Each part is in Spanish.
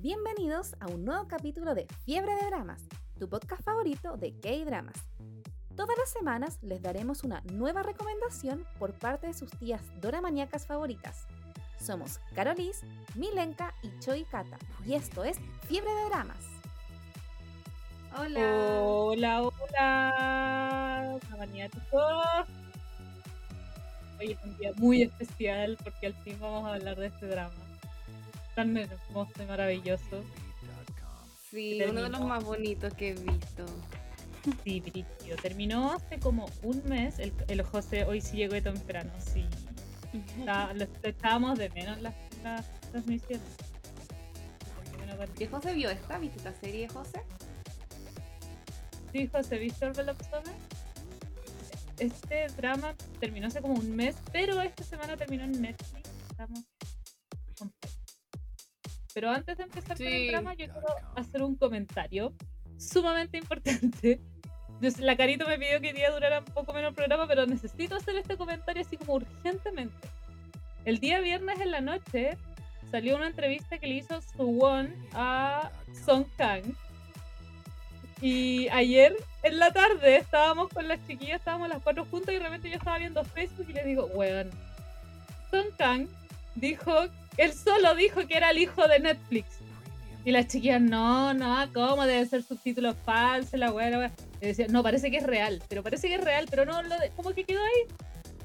Bienvenidos a un nuevo capítulo de Fiebre de Dramas, tu podcast favorito de K-Dramas. Todas las semanas les daremos una nueva recomendación por parte de sus tías doramaníacas favoritas. Somos Carolis, Milenka y Choi Kata, y esto es Fiebre de Dramas. Hola. Hola, hola, chicos. Hoy es un día muy especial porque al fin vamos a hablar de este drama. Tan hermoso y maravilloso. Sí, uno de los más bonitos que he visto. Sí, Brillo. Terminó hace como un mes. El, el José hoy sí llegó de temprano, sí. Está- lo, echábamos de menos las, las transmisiones. ¿Y José vio esta? ¿Viste esta serie, José? Sí, José, ¿viste Summer? Este drama terminó hace como un mes, pero esta semana terminó en Netflix. Estamos. Pero antes de empezar con el Sí. drama, yo quiero hacer un comentario sumamente importante. La Carito me pidió que día durara un poco menos el programa, pero necesito hacer este comentario así como urgentemente. El día viernes en la noche salió una entrevista que le hizo Suwon a Song Kang. Y ayer en la tarde estábamos con las chiquillas, estábamos las cuatro juntas y de repente yo estaba viendo Facebook y le digo, weón, Song Kang dijo, él solo dijo que era el hijo de Netflix. Y las chiquillas, no, no, ¿cómo debe ser subtítulos falsos? La weá, la weá. Y decía, no, parece que es real, pero parece que es real, pero no, lo de, ¿cómo que quedó ahí?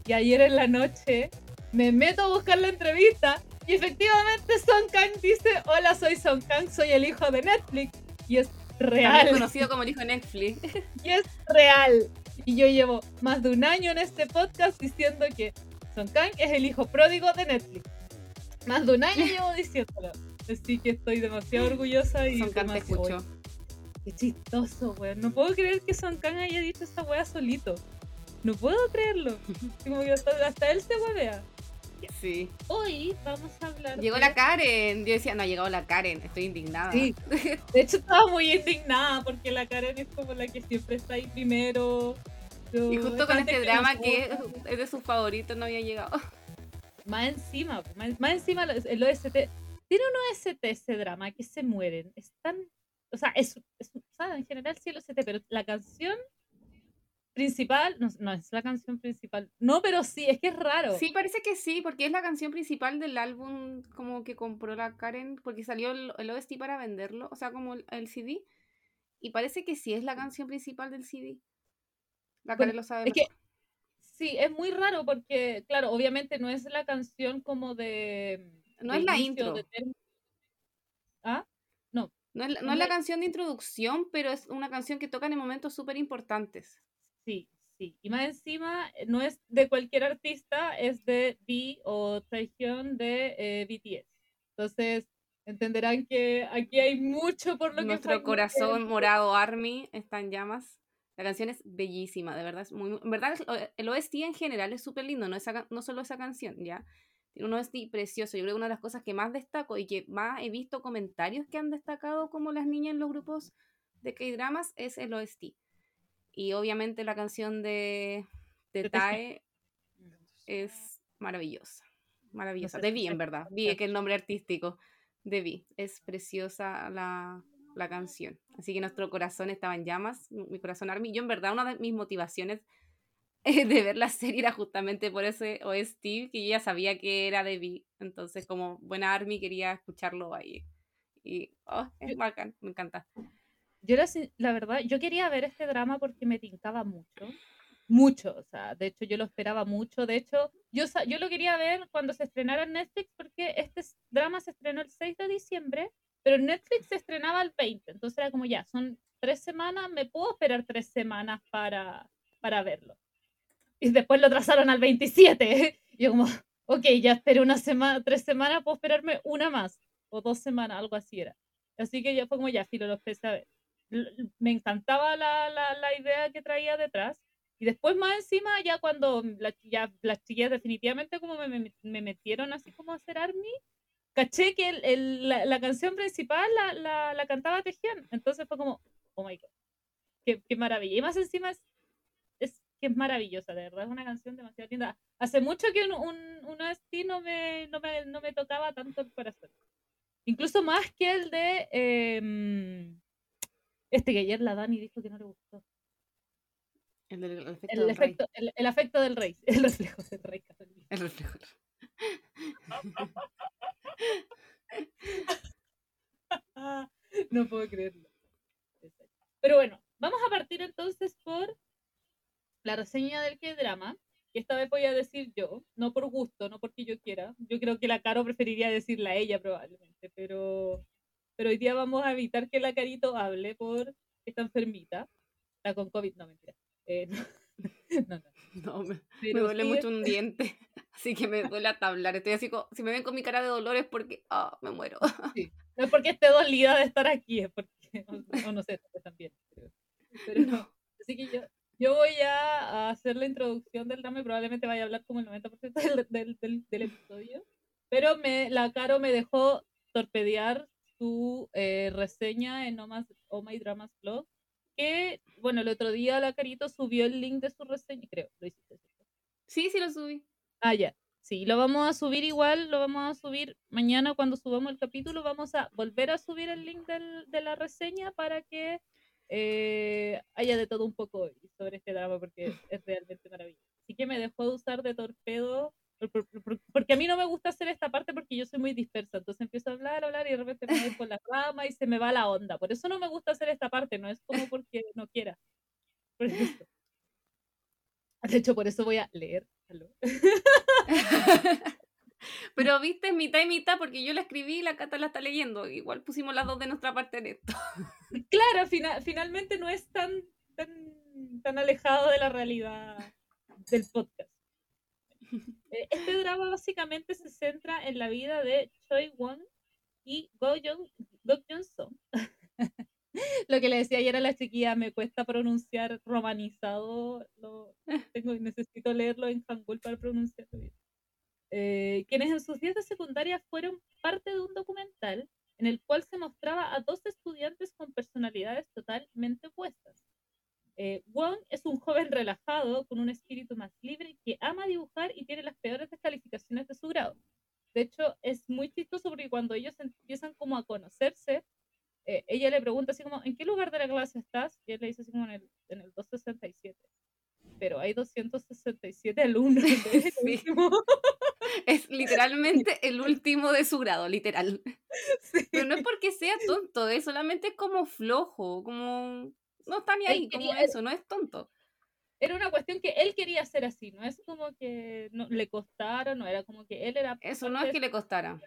Y ayer en la noche me meto a buscar la entrevista y efectivamente Song Kang dice, hola, soy Song Kang, soy el hijo de Netflix. Y es También real. conocido como el hijo de Netflix. Y es real. Y yo llevo más de un año en este podcast diciendo que Son Kang es el hijo pródigo de Netflix. Más de un año llevo diciéndolo. Así que estoy demasiado orgullosa y Son te escucho. Qué chistoso, weón. No puedo creer que Son Kang haya dicho esta wea solito. No puedo creerlo. Como que hasta, hasta él se huevea. Sí. Hoy vamos a hablar. Llegó de- la Karen. Yo decía, no ha llegado la Karen. Estoy indignada. Sí. De hecho, estaba muy indignada porque la Karen es como la que siempre está ahí primero. Yo- Y justo con este drama que es de sus favoritos no había llegado. Más encima, po, más, más encima el OST. Tiene un OST ese drama que se mueren. Es tan. O sea, es, es- en general sí el OST, pero la canción principal. No, no es la canción principal. No, pero sí, es que es raro. Sí, parece que sí, porque es la canción principal del álbum como que compró la Karen, porque salió el, el OST para venderlo, o sea, como el, el CD. Y parece que sí es la canción principal del CD. La Bueno, Karen lo sabe es que mejor. Sí, es muy raro porque, claro, obviamente no es la canción como de. No de es la intro. de. ¿Ah? No, No es, la- no no es la canción de introducción, pero es una canción que tocan en momentos súper importantes. Sí, sí. Y más encima, eh, no es de cualquier artista, es de B o Taehyung de eh, BTS. Entonces, entenderán que aquí hay mucho por lo que Nuestro corazón morado Army está en llamas. La canción es bellísima, de verdad. Es muy, en verdad, o- el OST en general es súper lindo, no, esa no solo esa canción, ¿ya? Tiene un OST precioso. Yo creo que una de las cosas que más destaco y que más he visto comentarios que han destacado como las niñas en los grupos de K-dramas es el OST. Y obviamente la canción de, de Tae es maravillosa. Maravillosa. de Vi, en verdad. Vi, que el nombre artístico de Vi. Es preciosa la, la canción. Así que nuestro corazón estaba en llamas. Mi corazón Army. Yo, en verdad, una de mis motivaciones eh, de ver la serie era justamente por ese OST, que yo ya sabía que era de Vi. Entonces, como buena Army, quería escucharlo ahí. Y oh, es bacán, me encanta. Yo sin- la verdad, yo quería ver este drama porque me tincaba mucho. Mucho, o sea, de hecho yo lo esperaba mucho. De hecho, yo, yo lo quería ver cuando se estrenara en Netflix porque este drama se estrenó el 6 de diciembre, pero Netflix se estrenaba el 20. Entonces era como ya, son tres semanas, me puedo esperar tres semanas para, para verlo. Y después lo trazaron al 27. Y yo como, ok, ya esperé una semana, tres semanas, puedo esperarme una más o dos semanas, algo así era. Así que ya fue como ya, filo, lo empecé a ver. Me encantaba la, la, la idea que traía detrás. Y después más encima, ya cuando la, ya, las chiquillas definitivamente como me, me, me metieron así como a hacer ARMY, caché que el, el- la, la canción principal la, la, la cantaba Tejian. Entonces fue como, oh my god, qué, qué maravilla. Y más encima es, es que es maravillosa, de verdad, es una canción demasiado linda. Hace mucho que un, un, un OST no me, no, me, no me tocaba tanto el corazón. Incluso más que el de em, este que ayer la Dani dijo que no le gustó. El, del, el efecto El, del rey. efecto, el, el afecto del rey, el reflejo del rey católico. El reflejo. no puedo creerlo. Pero bueno, vamos a partir entonces por la reseña del que drama. Y esta vez voy a decir yo, no por gusto, no porque yo quiera. Yo creo que la Caro preferiría decirla a ella probablemente, pero, pero hoy día vamos a evitar que la Carito hable por está enfermita. Está con COVID, no mentira. Eh, no, no, no. No, me, me duele sí, mucho un diente. Así que me duele hasta hablar. Estoy así como, si me ven con mi cara de dolor es porque, ah, me muero. No es porque esté dolida de estar aquí, es porque, o, o no sé, también. Pero, pero no. Así que yo, yo voy a hacer la introducción del drama y probablemente vaya a hablar como el 90% del, del, del, del episodio. Pero me, la Caro me dejó torpedear su eh, reseña en Oh, oh My Dramas Blog. Que, bueno, el otro día la Carito subió el link de su reseña, creo, lo hiciste. Sí, sí lo subí. Ah, ya. Sí, lo vamos a subir igual, lo vamos a subir mañana cuando subamos el capítulo, vamos a volver a subir el link del- de la reseña para que eh, haya de todo un poco sobre este drama porque es realmente maravilloso. Así que me dejó de usar de torpedo, porque a mí no me gusta hacer esta parte porque yo soy muy dispersa, entonces empiezo a hablar, hablar y de repente me voy por la rama y se me va la onda. Por eso no me gusta hacer esta parte, no es como porque no quiera. Por eso. De hecho, por eso voy a leer. Pero viste mitad y mitad porque yo la escribí y la Cata la está leyendo. Igual pusimos las dos de nuestra parte en esto. Claro, fina- finalmente no es tan, tan, tan alejado de la realidad del podcast. Eh, Este drama básicamente se centra en la vida de Choi Won y Go Jong, Go Soo. Lo que le decía ayer a la chiquilla, me cuesta pronunciar romanizado, lo, tengo, necesito leerlo en hangul para pronunciarlo bien. Eh, quienes en sus días de secundaria fueron parte de un documental en el cual se mostraba a dos estudiantes con personalidades totalmente opuestas. Eh, Wong es un joven relajado, con un espíritu más libre, que ama dibujar y tiene las peores descalificaciones de su grado. De hecho, es muy chistoso porque cuando ellos empiezan como a conocerse, eh, ella le pregunta así como, ¿en qué lugar de la clase estás? Y él le dice así como en el, en el 267. Pero hay 267 alumnos. ¿eh? Sí. Es literalmente el último de su grado, literal. Sí. Pero no es porque sea tonto, es solamente como flojo, como... No está ni Él ahí, como quería- eso, no es tonto. Era una cuestión que él quería hacer así, no es como que no, le costara, no era como que él era... Eso no es que le costara.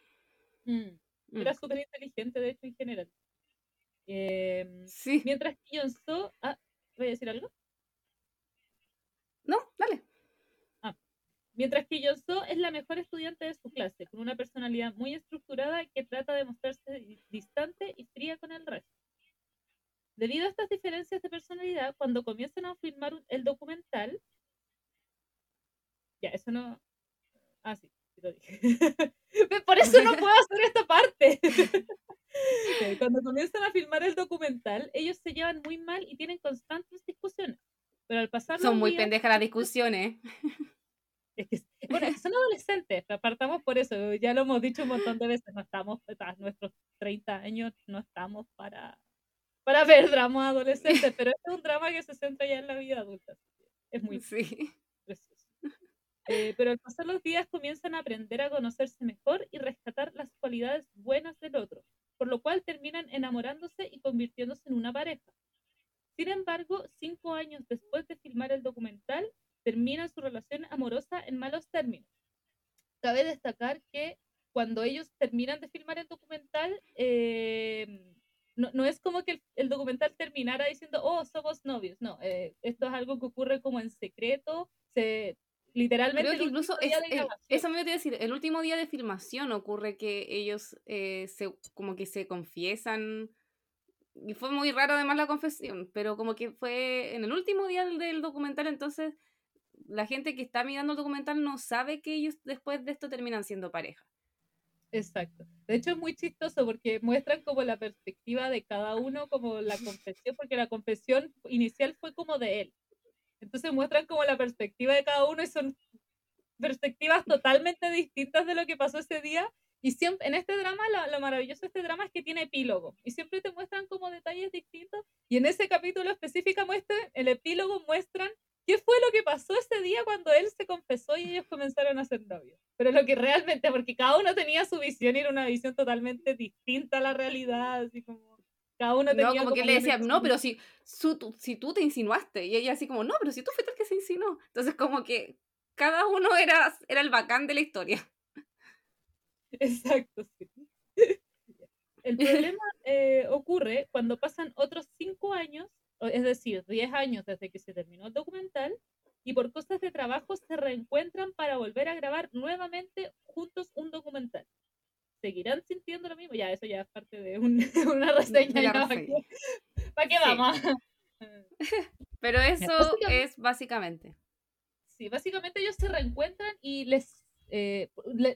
Mm, Mm, Era súper inteligente, de hecho, en general. Em, Sí. mientras que Yonso... Ah, ¿voy a decir algo? No, dale. Mientras que Yonso es la mejor estudiante de su clase, con una personalidad muy estructurada que trata de mostrarse di- distante y fría con el resto. Debido a estas diferencias de personalidad, cuando comienzan a filmar el documental, ya, eso no... Ah, sí, sí lo dije. Por eso no puedo hacer esta parte. Cuando comienzan a filmar el documental, ellos se llevan muy mal y tienen constantes discusiones. Pero al pasar Son muy días- pendejas las discusiones. es que, bueno, son adolescentes, partamos por eso, ya lo hemos dicho un montón de veces, no estamos, a nuestros 30 años, no estamos para, para ver dramas adolescentes, pero este es un drama que se centra ya en la vida adulta. Es muy Sí. precioso. Eh, pero al pasar los días comienzan a aprender a conocerse mejor y rescatar las cualidades buenas del otro, por lo cual terminan enamorándose y convirtiéndose en una pareja. Sin embargo, cinco años después de filmar el documental, termina su relación amorosa en malos términos. Cabe destacar que cuando ellos terminan de filmar el documental, eh, no, no es como que el, el documental terminara diciendo, oh, somos novios. No, eh, esto es algo que ocurre como en secreto. Se, literalmente. Creo que incluso es, el- eso me iba a decir, el último día de filmación ocurre que ellos eh, se, como que se confiesan. Y fue muy raro además la confesión, pero como que fue en el último día del, del documental, entonces la gente que está mirando el documental no sabe que ellos después de esto terminan siendo pareja. Exacto. De hecho, es muy chistoso porque muestran como la perspectiva de cada uno, como la confesión, porque la confesión inicial fue como de él. Entonces muestran como la perspectiva de cada uno y son perspectivas totalmente distintas de lo que pasó ese día. Y siempre, en este drama, lo, maravilloso de este drama es que tiene epílogo. Y siempre te muestran como detalles distintos. Y en ese capítulo específico muestra, el epílogo muestran qué fue lo que pasó ese día cuando él se confesó y ellos comenzaron a ser novios. Pero lo que realmente, porque cada uno tenía su visión y era una visión totalmente distinta a la realidad, así como cada uno tenía... No, como, que le decía, no, pero si, si tú te insinuaste, y ella así como, no, pero si tú fuiste el que se insinuó. Entonces como que cada uno era, era el bacán de la historia. Exacto, sí. El problema eh, ocurre cuando pasan otros cinco años, es decir, diez años desde que se terminó el documental, y por cosas de trabajo se reencuentran para volver a grabar nuevamente juntos un documental. ¿Seguirán sintiendo lo mismo? Ya, eso ya es parte de una reseña. ¿Para qué vamos? Pero eso es básicamente. Sí, básicamente ellos se reencuentran y les, eh,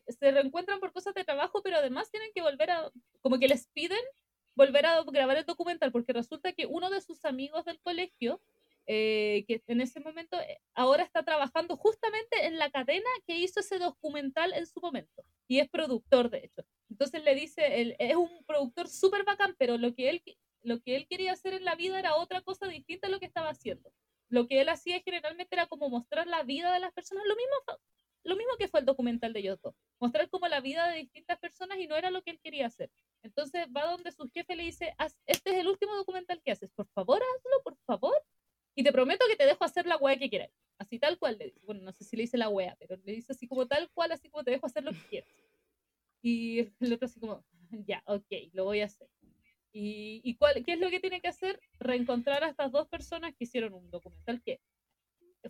se reencuentran por cosas de trabajo, pero además tienen que volver a, como que les piden volver a grabar el documental, porque resulta que uno de sus amigos del colegio, eh, que en ese momento eh, ahora está trabajando justamente en la cadena que hizo ese documental en su momento, y es productor de hecho. Entonces le dice, él, es un productor súper bacán, pero lo que, él, lo que él quería hacer en la vida era otra cosa distinta a lo que estaba haciendo lo que él hacía generalmente era como mostrar la vida de las personas, lo mismo, lo mismo que fue el documental de Yoto, mostrar como la vida de distintas personas y no era lo que él quería hacer. Entonces va donde su jefe le dice, este es el último documental que haces, por favor hazlo, por favor, y te prometo que te dejo hacer la wea que quieras. Así tal cual le dice, bueno, no sé si le dice la wea, pero le dice así como tal cual, así como te dejo hacer lo que quieras. Y el otro así como, ya, ok, lo voy a hacer. ¿Y, cuál, qué es lo que tiene que hacer? Reencontrar a estas dos personas que hicieron un documental que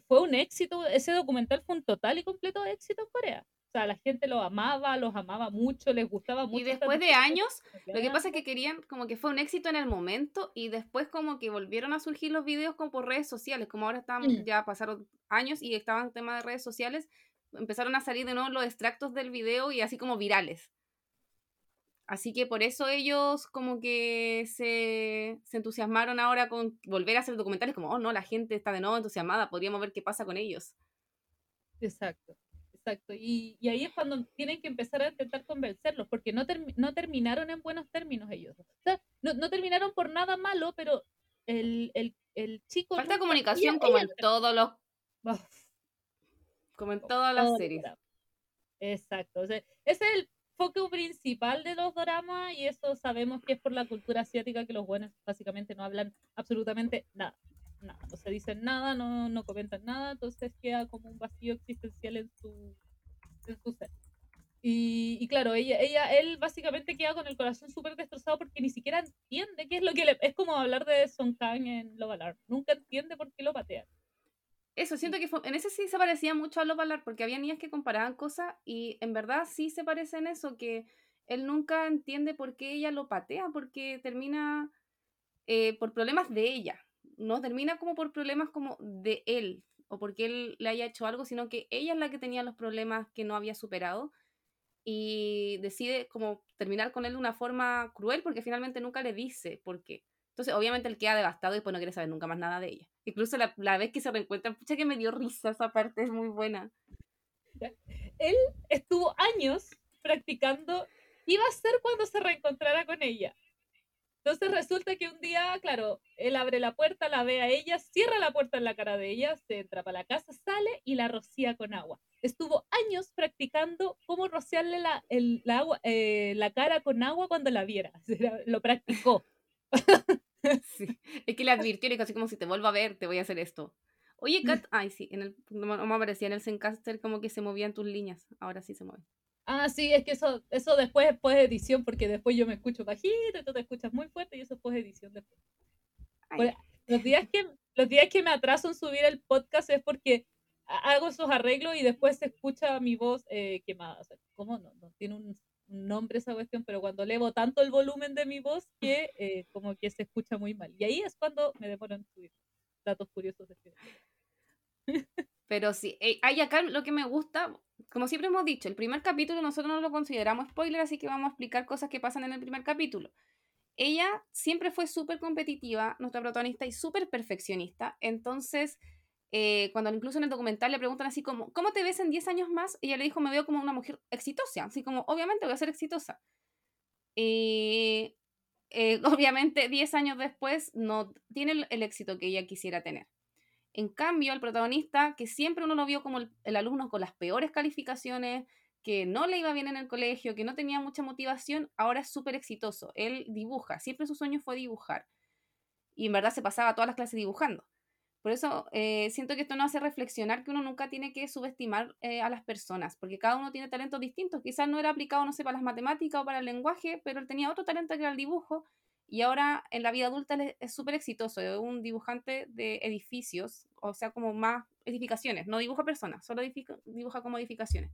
fue un éxito, ese documental fue un total y completo éxito en Corea. O sea, la gente lo amaba, los amaba mucho, les gustaba mucho. Y después de años, lo que pasa es que querían, como que fue un éxito en el momento y después como que volvieron a surgir los videos como por redes sociales, como ahora están, mm. ya pasaron años y estaban en tema de redes sociales, empezaron a salir de nuevo los extractos del video y así como virales. Así que por eso ellos como que se, entusiasmaron ahora con volver a hacer documentales, como, oh no, la gente está de nuevo entusiasmada, podríamos ver qué pasa con ellos. Exacto, exacto. Y, ahí es cuando tienen que empezar a intentar convencerlos, porque no, no terminaron en buenos términos ellos. O sea, no, terminaron por nada malo, pero el, chico... Falta comunicación como en todos los... Como en todas las series. Exacto. O sea, ese es el foco principal de los dramas y eso sabemos que es por la cultura asiática que los buenos básicamente no hablan absolutamente nada. Nada, no se dicen nada, no, no comentan nada, entonces queda como un vacío existencial en su, en su ser. Y, y, claro, ella, ella, él básicamente queda con el corazón súper destrozado porque ni siquiera entiende qué es lo que le... Es como hablar de Song Kang en Love Alarm. Nunca entiende por qué lo patean. Eso, siento que en ese sí se parecía mucho a Love Alarm porque había niñas que comparaban cosas y en verdad sí se parece en eso, que él nunca entiende por qué ella lo patea, porque termina eh, por problemas de ella, no termina como por problemas como de él o porque él le haya hecho algo, sino que ella es la que tenía los problemas que no había superado y decide como terminar con él de una forma cruel porque finalmente nunca le dice por qué. Entonces, obviamente, él queda devastado y pues no quiere saber nunca más nada de ella. Incluso la, la vez que se reencuentran, pucha que me dio risa esa parte, es muy buena. Él estuvo años practicando iba a ser cuando se reencontrara con ella. Entonces resulta que un día, claro, él abre la puerta, la ve a ella, cierra la puerta en la cara de ella, se entra para la casa, sale y la rocía con agua. Estuvo años practicando cómo rociarle la, el, agua, eh, la cara con agua cuando la viera. Lo practicó. Sí. Es que le advirtió, y así como si te vuelvo a ver, te voy a hacer esto. Oye, Kat, ay, sí, en el, no, me aparecía en el Zencaster como que se movían tus líneas. Ahora sí se mueven. Ah, sí, es que eso, eso después es post edición, porque después yo me escucho bajito, tú te escuchas muy fuerte y eso es post edición después. los, días que, los días que me atraso en subir el podcast es porque hago esos arreglos y después se escucha mi voz eh, quemada. O sea, ¿cómo no? no? Tiene un nombre esa cuestión, pero cuando elevo tanto el volumen de mi voz que eh, como que se escucha muy mal. Y ahí es cuando me demoro en subir datos curiosos de este Pero sí, eh, hay acá lo que me gusta, como siempre hemos dicho, el primer capítulo nosotros no lo consideramos spoiler, así que vamos a explicar cosas que pasan en el primer capítulo. Ella siempre fue súper competitiva, nuestra protagonista, y súper perfeccionista, entonces eh, cuando incluso en el documental le preguntan así como, ¿cómo te ves en 10 años más? Ella le dijo, me veo como una mujer exitosa, así como, obviamente voy a ser exitosa. Eh, eh, obviamente 10 años después no tiene el, éxito que ella quisiera tener. En cambio, el protagonista, que siempre uno lo vio como el, alumno con las peores calificaciones, que no le iba bien en el colegio, que no tenía mucha motivación, ahora es súper exitoso. Él dibuja, siempre su sueño fue dibujar. Y en verdad se pasaba todas las clases dibujando. Por eso eh, siento que esto nos hace reflexionar que uno nunca tiene que subestimar eh, a las personas, porque cada uno tiene talentos distintos. Quizás no era aplicado, no sé, para las matemáticas o para el lenguaje, pero él tenía otro talento que era el dibujo y ahora en la vida adulta es súper exitoso. Es un dibujante de edificios, o sea, como más edificaciones. No dibuja personas, solo dibuja como edificaciones.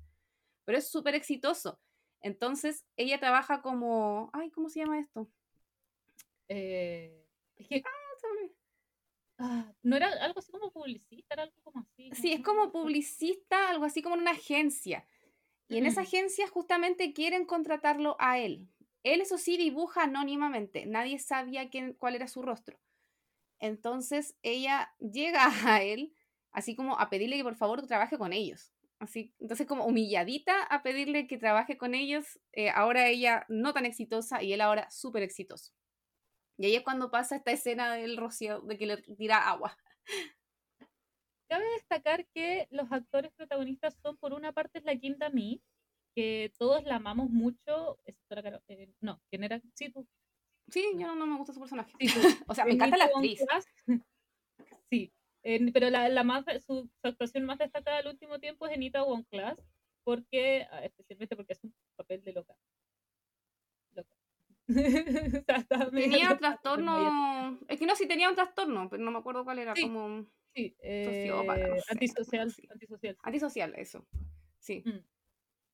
Pero es súper exitoso. Entonces, ella trabaja como. Ay, ¿cómo se llama esto? Eh, es que. Ah, Ah, no era algo así como publicista, era algo como así. Sí, es como publicista, algo así como en una agencia. Y en esa mm. agencia justamente quieren contratarlo a él. Él, eso sí, dibuja anónimamente. Nadie sabía quién, cuál era su rostro. Entonces ella llega a él, así como a pedirle que por favor trabaje con ellos. Así, entonces como humilladita a pedirle que trabaje con ellos. Eh, ahora ella no tan exitosa y él ahora súper exitoso. Y ahí es cuando pasa esta escena del rocío, de que le tira agua. Cabe destacar que los actores protagonistas son, por una parte, es la Quinta Mi, que todos la amamos mucho. Eh, no, ¿quién era? Sí, tú. Sí, yo no, me gusta su personaje. o sea, me encanta la actriz. sí, pero la, la más, su, actuación más destacada del último tiempo es Anita One Class, porque, ah, especialmente porque es un papel de loca. tenía trastorno. Es que no, sí tenía un trastorno, pero no me acuerdo cuál era. Como. Sí, eh, antisocial, antisocial. Antisocial, eso. Sí. Mm.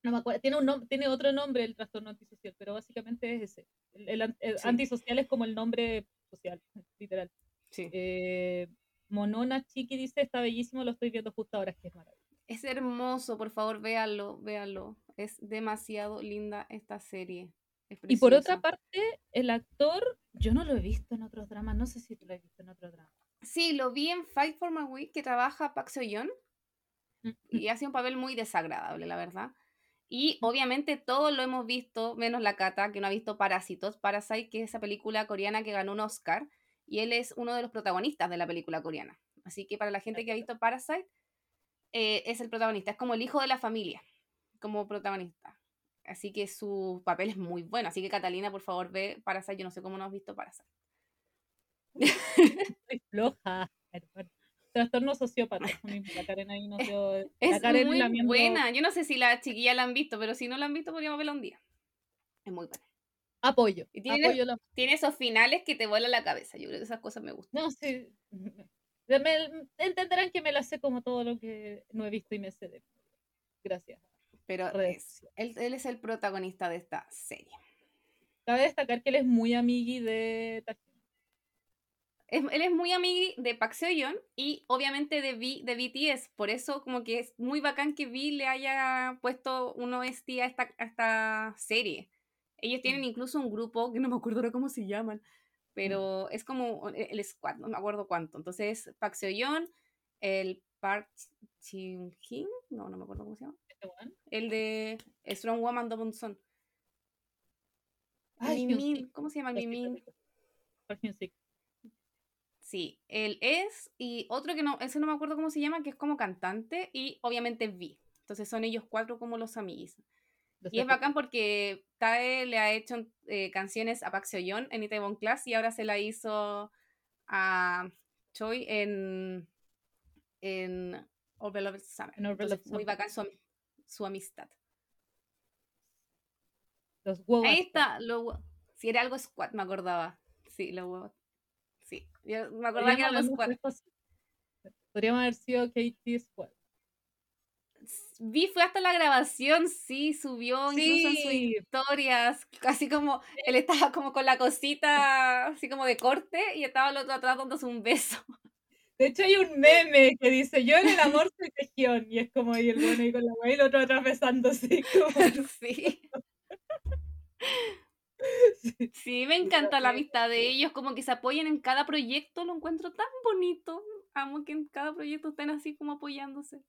No me acuerdo. Tiene, un tiene otro nombre el trastorno antisocial, pero básicamente es ese. El, antisocial es como el nombre social, literal. Sí. Eh, Monona Chiqui dice: Está bellísimo, lo estoy viendo justo ahora, que es maravilloso. Es hermoso, por favor, véanlo, véanlo. Es demasiado linda esta serie. Y por otra parte, el actor, yo no lo he visto en otros dramas, no sé si tú lo has visto en otros dramas. Sí, lo vi en Fight for My Week, que trabaja Park Seo-yeon, mm, y hace un papel muy desagradable, la verdad. Y mm. obviamente todos lo hemos visto, menos la Cata, que no ha visto Parásitos. Parasite, que es esa película coreana que ganó un Oscar, y él es uno de los protagonistas de la película coreana. Así que para la gente que ha visto Parasite, eh, es el protagonista, es como el hijo de la familia, como protagonista. Así que su papel es muy bueno. Así que Catalina, por favor, ve Parasite. Yo no sé cómo no has visto Parasite. Estoy floja. Trastorno sociópata. La Karen ahí no Es muy buena. Yo no sé si la chiquilla la han visto, pero si no la han visto, podríamos verla un día. Es muy buena. Apoyo. Y tiene, tiene esos finales que te vuelan la cabeza. Yo creo que esas cosas me gustan. No, sí. entenderán que me la sé como todo lo que no he visto y me sé de. Gracias. Pero él, es el protagonista de esta serie. Cabe destacar que él es muy amigui de él es muy amigui de Park Seo-yeon y obviamente de, de BTS. Por eso como que es muy bacán que V le haya puesto un OST a esta, esta serie. Ellos tienen incluso un grupo, que no me acuerdo ahora cómo se llaman, pero mm. es como el squad, no me acuerdo cuánto. Entonces, Park Seo-yeon, el Park Chin-hin, no, no me acuerdo cómo se llama. El de Strong Woman Double Son. ¿cómo se llama Mimin? Sí, él es, y otro que no, ese no me acuerdo cómo se llama, que es como cantante, y obviamente Vi. Entonces son ellos cuatro como los amigos. Y es bacán porque Tae le ha hecho eh, canciones a Park Seo-yeon en Itaewon Class y ahora se la hizo a Choi en, en All Summer. muy bacán su, su amistad. Los huevos. Ahí está, si era algo squad, me acordaba. Sí, los huevos. Sí, yo me acordaba que era algo squad. Podríamos haber sido Katie Squad. Vi, fue hasta la grabación, sí, subió incluso en sus historias, así como él estaba como con la cosita, así como de corte, y estaba el otro atrás dándose un beso. De hecho, hay un meme que dice: Yo en el amor soy región. Y es como ahí el bueno y con la guay y el otro atrás besándose. Sí. Sí, me encanta la vista de ellos, como que se apoyan en cada proyecto, lo encuentro tan bonito. amo que en cada proyecto estén así como apoyándose.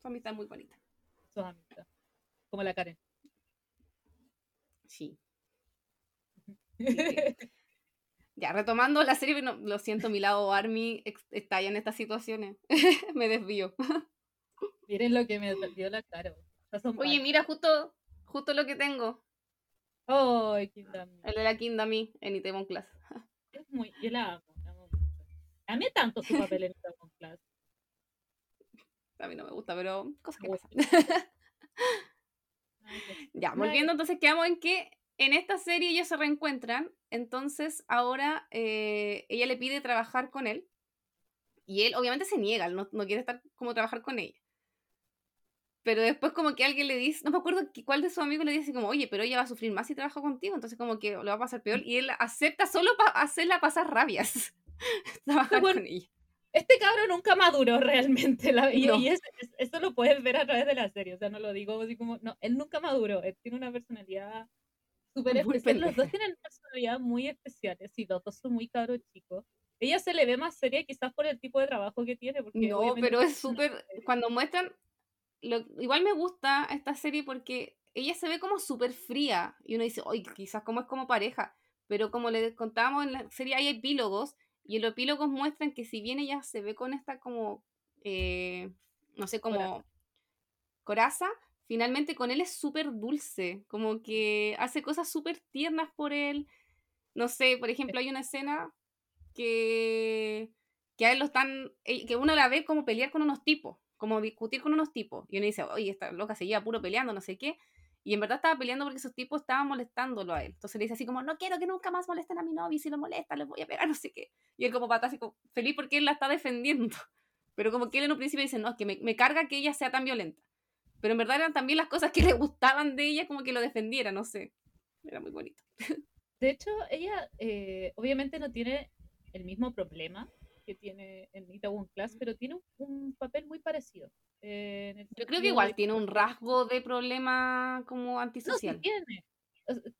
Su amistad muy bonita. Su amistad. Como la Karen. Sí. Ya, retomando la serie, lo siento, mi lado Army está ya en estas situaciones. me desvío. Miren lo que me dio la cara. Oye, mira, justo, justo lo que tengo. El de la Kindami en Itaewon Class. Es muy, yo la amo, A mí tanto su papel en Itaewon Class. A mí no me gusta, pero cosas que pasan. ya, volviendo entonces, quedamos en que en esta serie ellos se reencuentran, entonces ahora eh, ella le pide trabajar con él y él obviamente se niega, no, no quiere estar como trabajar con ella. Pero después como que alguien le dice, no me acuerdo cuál de sus amigos le dice como, oye, pero ella va a sufrir más si trabaja contigo, entonces como que le va a pasar peor y él acepta solo para hacerla pasar rabias, trabajar con ella. Este cabro nunca maduró realmente, la, y, eso lo puedes ver a través de la serie, o sea, no lo digo así como, no, él nunca maduró, él tiene una personalidad súper especial. Los dos tienen personalidad muy especiales y los dos son muy cabros chicos. Ella se le ve más seria quizás por el tipo de trabajo que tiene. Porque no, pero es súper... Cuando muestran... Lo, igual me gusta esta serie porque ella se ve como súper fría y uno dice, oye, quizás como es como pareja, pero como le contábamos en la serie hay epílogos y los epílogos muestran que si bien ella se ve con esta como, eh, no sé, como coraza, finalmente con él es súper dulce, como que hace cosas súper tiernas por él. No sé, por ejemplo, hay una escena que, que a él lo están, eh, que uno la ve como pelear con unos tipos, como discutir con unos tipos. Y uno dice, oye, esta loca se lleva puro peleando, no sé qué. Y en verdad estaba peleando porque esos tipos estaban molestándolo a él. Entonces le dice así como, no quiero que nunca más molesten a mi novio, si lo molesta les voy a pegar, no sé qué. Y él como pata así como, feliz porque él la está defendiendo. Pero como que él en un principio dice, no, es que me, me carga que ella sea tan violenta. Pero en verdad eran también las cosas que le gustaban de ella, como que lo defendiera, no sé. Era muy bonito. De hecho, ella eh, obviamente no tiene el mismo problema que tiene en Itaewon Class, pero tiene un, papel muy parecido. Eh, Yo creo que igual tiene un rasgo de problema como antisocial. No, tiene.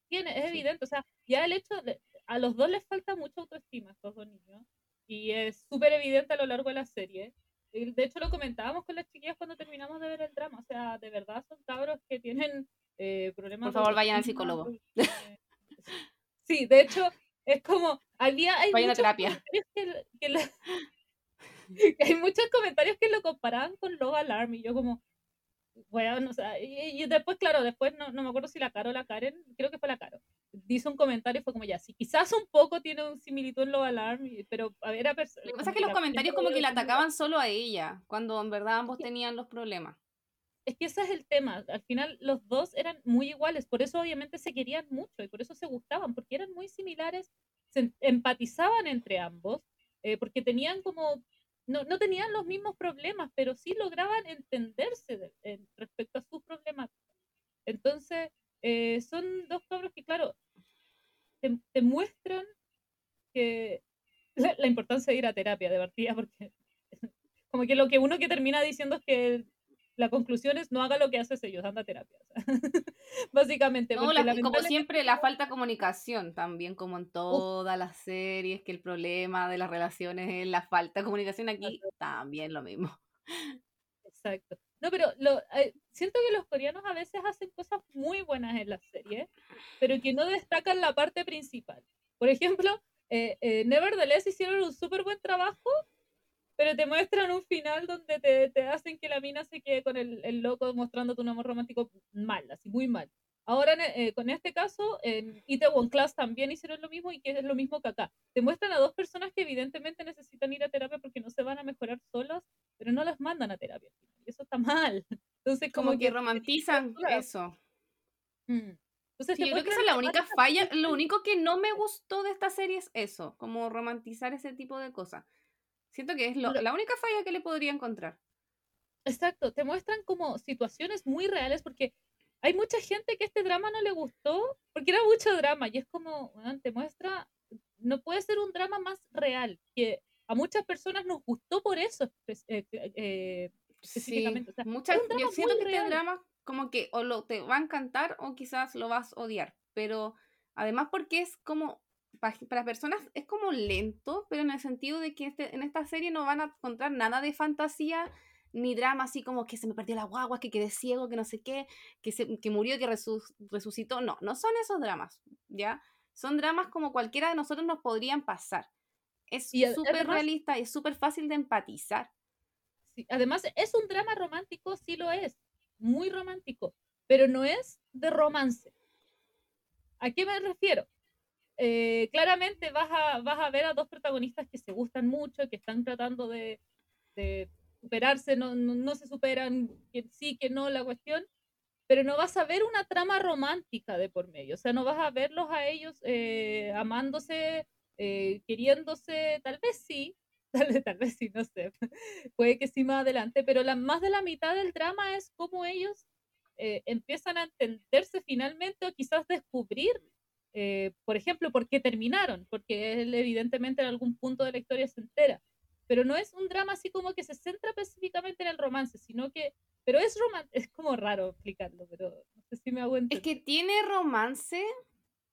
Tiene, es evidente. O sea, ya el hecho, de, a los dos les falta mucha autoestima, a estos dos niños, y es súper evidente a lo largo de la serie. De hecho, lo comentábamos con las chiquillas cuando terminamos de ver el drama. O sea, de verdad son cabros que tienen eh, problemas. Por favor, vayan al psicólogo. sí, de hecho, es como. Había, hay vayan a terapia. hay muchos comentarios que lo comparaban con Love Alarm. Y yo, como. Bueno, o sea, y, después, claro, después no, no, me acuerdo si la Caro o la Karen, creo que fue la Caro, dice un comentario y fue como ya, sí, quizás un poco tiene un similitud en Love Alarm, pero a ver, a Lo que pasa es que los comentarios como que la atacaban solo a ella, cuando en verdad ambos tenían los problemas. Es que ese es el tema, al final los dos eran muy iguales, por eso obviamente se querían mucho y por eso se gustaban, porque eran muy similares, se empatizaban entre ambos, eh, porque tenían como no, no, tenían los mismos problemas, pero sí lograban entenderse respecto a sus problemas. Entonces, eh, son dos cabros que, claro, te, muestran que la, importancia de ir a terapia de partida, porque como que lo que uno que termina diciendo es que la conclusión es no haga lo que haces ellos, anda a terapia. Básicamente. como siempre, la falta de comunicación también, como en todas las series, que el problema de las relaciones es la falta de comunicación aquí, también lo mismo. Exacto. No, pero lo, eh, siento que los coreanos a veces hacen cosas muy buenas en las series, pero que no destacan la parte principal. Por ejemplo, eh, eh, Nevertheless hicieron un súper buen trabajo, pero te muestran un final donde te, te hacen que la mina se quede con el, el loco mostrándote un amor romántico mal, así muy mal. Ahora, eh, con este caso, en Itaewon Class también hicieron lo mismo y que es lo mismo que acá. Te muestran a dos personas que evidentemente necesitan ir a terapia porque no se van a mejorar solas, pero no las mandan a terapia. Y eso está mal. Entonces, como, que, romantizan eso. Mm. Entonces, yo creo que esa es la única falla. Lo único que no me gustó de esta serie es eso, como romantizar ese tipo de cosas. Siento que es la única falla que le podría encontrar. Exacto, te muestran como situaciones muy reales porque hay mucha gente que este drama no le gustó porque era mucho drama y es como, te muestra, no puede ser un drama más real, que a muchas personas nos gustó por eso eh, eh, específicamente. muchas, yo siento que este drama como que o lo te va a encantar o quizás lo vas a odiar, pero además porque es como para personas es como lento, pero en el sentido de que este, en esta serie no van a encontrar nada de fantasía ni drama así como que se me perdió la guagua, que quedé ciego, que no sé qué, que, se, que murió, que resucitó. No, no son esos dramas, ¿ya? Son dramas como cualquiera de nosotros nos podrían pasar. Es súper realista y es súper fácil de empatizar. Sí, además, es un drama romántico, sí lo es, muy romántico, pero no es de romance. ¿A qué me refiero? Eh, claramente vas a, vas a ver a dos protagonistas que se gustan mucho, que están tratando de, de superarse, no, no, se superan, que sí, que no, la cuestión, pero no vas a ver una trama romántica de por medio, o sea, no vas a verlos a ellos eh, amándose, eh, queriéndose, tal vez sí, tal, tal, vez sí, no sé, puede que sí más adelante, pero la, más de la mitad del drama es cómo ellos eh, empiezan a entenderse finalmente o quizás descubrir, por ejemplo, por qué terminaron, porque él evidentemente en algún punto de la historia se entera pero no es un drama así como que se centra específicamente en el romance, sino que, pero es romance, es como raro explicarlo, pero no sé si me hago Es que tiene romance,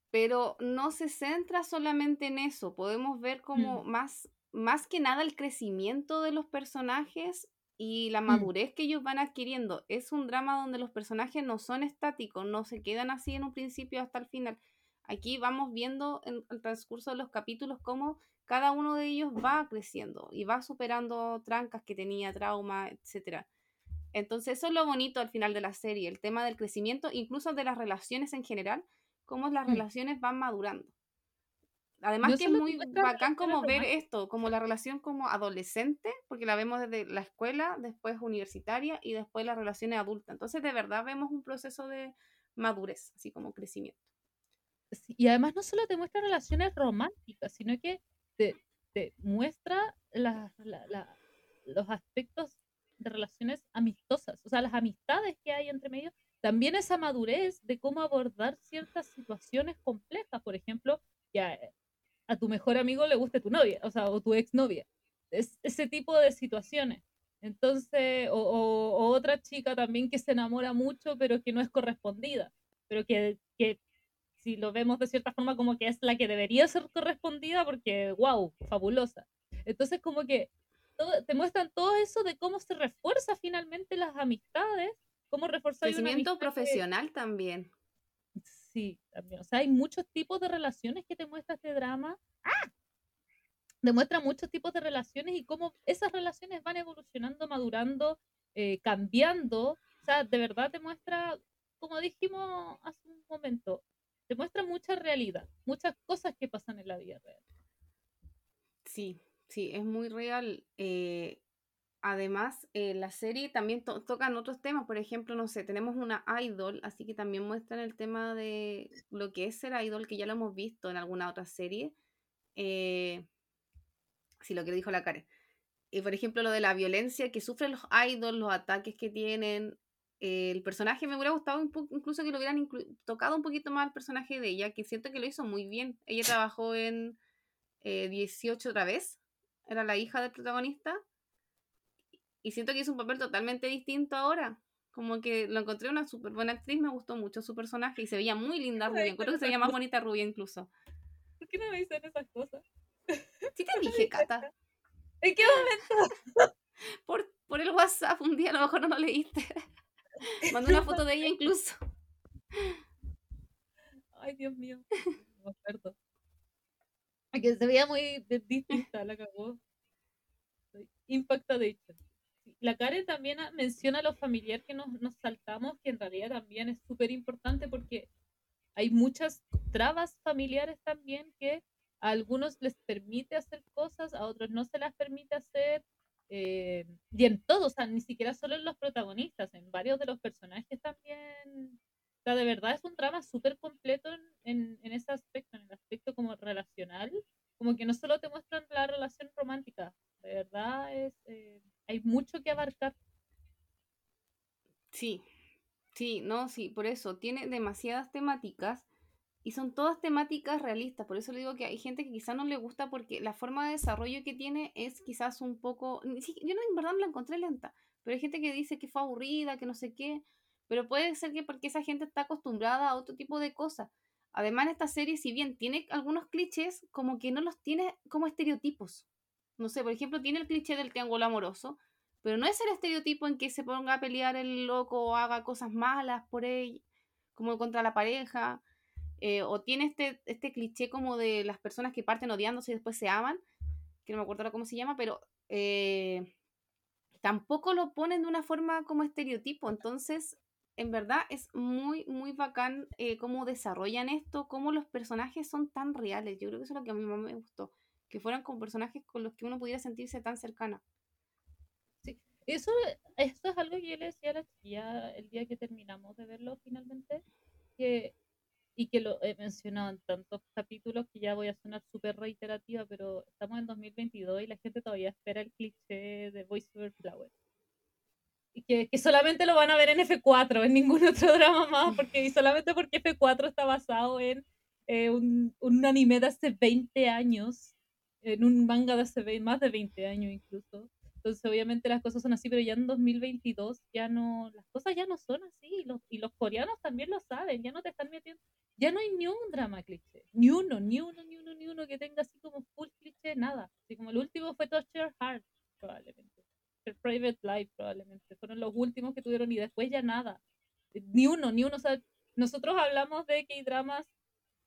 pero no se centra solamente en eso, podemos ver como mm. más, más que nada el crecimiento de los personajes y la mm. madurez que ellos van adquiriendo. Es un drama donde los personajes no son estáticos, no se quedan así en un principio hasta el final. Aquí vamos viendo en el transcurso de los capítulos cómo cada uno de ellos va creciendo y va superando trancas que tenía, trauma, etc. Entonces eso es lo bonito al final de la serie, el tema del crecimiento, incluso de las relaciones en general, cómo las mm. relaciones van madurando. Además que es muy bacán como ver esto, como la relación como adolescente, porque la vemos desde la escuela, después universitaria y después las relaciones adultas. Entonces de verdad vemos un proceso de madurez, así como crecimiento. Y además no solo te muestra relaciones románticas, sino que te, muestra los aspectos de relaciones amistosas, o sea, las amistades que hay entre medio, también esa madurez de cómo abordar ciertas situaciones complejas, por ejemplo, que a, tu mejor amigo le guste tu novia, o sea, o tu exnovia, es, ese tipo de situaciones. Entonces, o, otra chica también que se enamora mucho, pero que no es correspondida, pero que, que si lo vemos de cierta forma como que es la que debería ser correspondida porque, wow, fabulosa. Entonces como que te muestran todo eso de cómo se refuerza finalmente las amistades, cómo reforzar el crecimiento profesional también. Sí, también. O sea, hay muchos tipos de relaciones que te muestra este drama. ¡Ah! Demuestra muchos tipos de relaciones y cómo esas relaciones van evolucionando, madurando, eh, cambiando. O sea, de verdad te muestra, como dijimos hace un momento, te muestra mucha realidad, muchas cosas que pasan en la vida real. Sí, sí, es muy real. Eh, además, eh, la serie también tocan otros temas, por ejemplo, no sé, tenemos una idol, así que también muestran el tema de lo que es ser idol, que ya lo hemos visto en alguna otra serie. Eh, sí, lo que dijo la Karen. Por ejemplo, lo de la violencia que sufren los idols, los ataques que tienen, el personaje me hubiera gustado incluso que lo hubieran tocado un poquito más el personaje de ella, que siento que lo hizo muy bien. Ella trabajó en 18 eh, otra vez, era la hija del protagonista, y siento que hizo un papel totalmente distinto ahora. Como que lo encontré una súper buena actriz, me gustó mucho su personaje y se veía muy linda rubia. Encuentro que se veía más bonita rubia incluso. ¿Por qué no me dicen esas cosas? Sí te dije, Cata. ¿En qué momento? Por, por el WhatsApp, un día a lo mejor no lo leíste. Mandó una foto de ella incluso. Ay, Dios mío. No acuerdo. Que se veía muy distinta, la cagó. Impacta de hecho. La Karen también menciona lo familiar que nos, nos saltamos, que en realidad también es súper importante porque hay muchas trabas familiares también que a algunos les permite hacer cosas, a otros no se las permite hacer, eh, y en todos, o sea, ni siquiera solo en los protagonistas, en varios de los personajes también. O sea, de verdad es un drama súper completo en, en, ese aspecto, en el aspecto como relacional, como que no solo te muestran la relación romántica, de verdad es, eh, hay mucho que abarcar. Sí, sí, no, sí, por eso tiene demasiadas temáticas y son todas temáticas realistas, por eso le digo que hay gente que quizás no le gusta porque la forma de desarrollo que tiene es quizás un poco, yo en verdad no la encontré lenta, pero hay gente que dice que fue aburrida, que no sé qué, pero puede ser que porque esa gente está acostumbrada a otro tipo de cosas. Además, esta serie, si bien tiene algunos clichés, como que no los tiene como estereotipos. No sé, por ejemplo, tiene el cliché del triángulo amoroso, pero no es el estereotipo en que se ponga a pelear el loco o haga cosas malas por él, como contra la pareja. Eh, o tiene este, este cliché como de las personas que parten odiándose y después se aman, que no me acuerdo ahora cómo se llama, pero eh, tampoco lo ponen de una forma como estereotipo. Entonces, en verdad es muy, muy bacán eh, cómo desarrollan esto, cómo los personajes son tan reales. Yo creo que eso es lo que a mí más me gustó, que fueran como personajes con los que uno pudiera sentirse tan cercana. Sí, eso, eso es algo que yo le decía a la chiquilla el día que terminamos de verlo finalmente, que y que lo he mencionado en tantos capítulos que ya voy a sonar súper reiterativa, pero estamos en 2022 y la gente todavía espera el cliché de Voice Over Flower. Y que, que, solamente lo van a ver en F4, en ningún otro drama más, porque y solamente porque F4 está basado en eh, un, un, anime de hace 20 años, en un manga de hace más de 20 años incluso. Entonces, obviamente las cosas son así, pero ya en 2022 ya no, las cosas ya no son así. Y los, y los coreanos también lo saben, ya no te están metiendo, ya no hay ni un drama cliché, ni uno, ni uno, ni uno, ni uno que tenga así como full cliché, nada. Así como el último fue Your Heart, probablemente. El Private Life, probablemente. Fueron los últimos que tuvieron y después ya nada. Ni uno, ni uno. O sea, nosotros hablamos de que hay dramas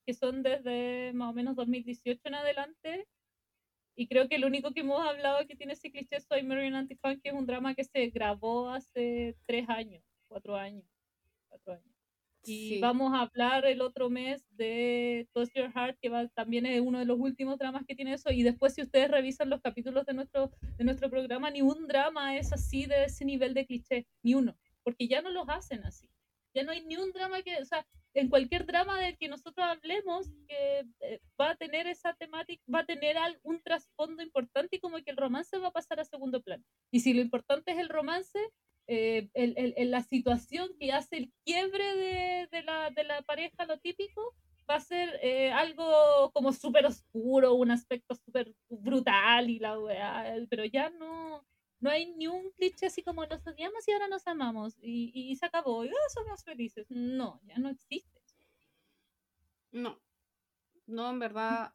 que son desde más o menos 2018 en adelante y creo que el único que hemos hablado que tiene ese cliché es Soy Marion Antifan, que es un drama que se grabó hace tres años, cuatro años. Cuatro años. Y vamos a hablar el otro mes de Toast Your Heart, que va, también es uno de los últimos dramas que tiene eso. Y después, si ustedes revisan los capítulos de nuestro, de nuestro programa, ni un drama es así de ese nivel de cliché, ni uno. Porque ya no los hacen así. Ya no hay ni un drama que, o sea, en cualquier drama del que nosotros hablemos, que eh, va a tener esa temática, va a tener un trasfondo importante y como que el romance va a pasar a segundo plano. Y si lo importante es el romance, eh, el, la situación que hace el quiebre de, de, la, de la pareja, lo típico, va a ser eh, algo como súper oscuro, un aspecto súper brutal y la weá, pero ya no, no hay ni un cliché así como nos odiamos y ahora nos amamos y, y se acabó y oh, somos felices. No, ya no existe. No, no, en verdad,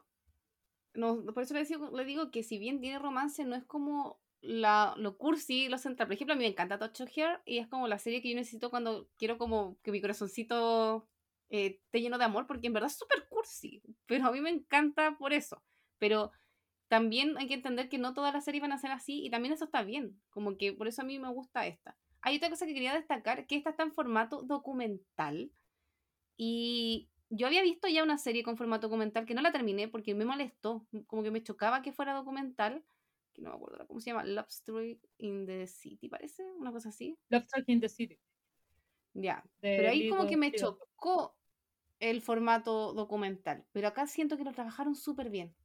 no, por eso le digo, le digo que si bien tiene romance, no es como la, lo cursi, lo central. Por ejemplo, a mí me encanta Touch Hair y es como la serie que yo necesito cuando quiero como que mi corazoncito eh, esté lleno de amor, porque en verdad es súper cursi, pero a mí me encanta por eso. Pero también hay que entender que no todas las series van a ser así y también eso está bien, como que por eso a mí me gusta esta. Hay otra cosa que quería destacar, que esta está en formato documental y yo había visto ya una serie con formato documental que no la terminé porque me molestó, como que me chocaba que fuera documental, que no me acuerdo cómo se llama, Love Story in the City, parece, una cosa así. Love Story in the City. Ya, pero ahí como que me chocó el formato documental, pero acá siento que lo trabajaron súper bien.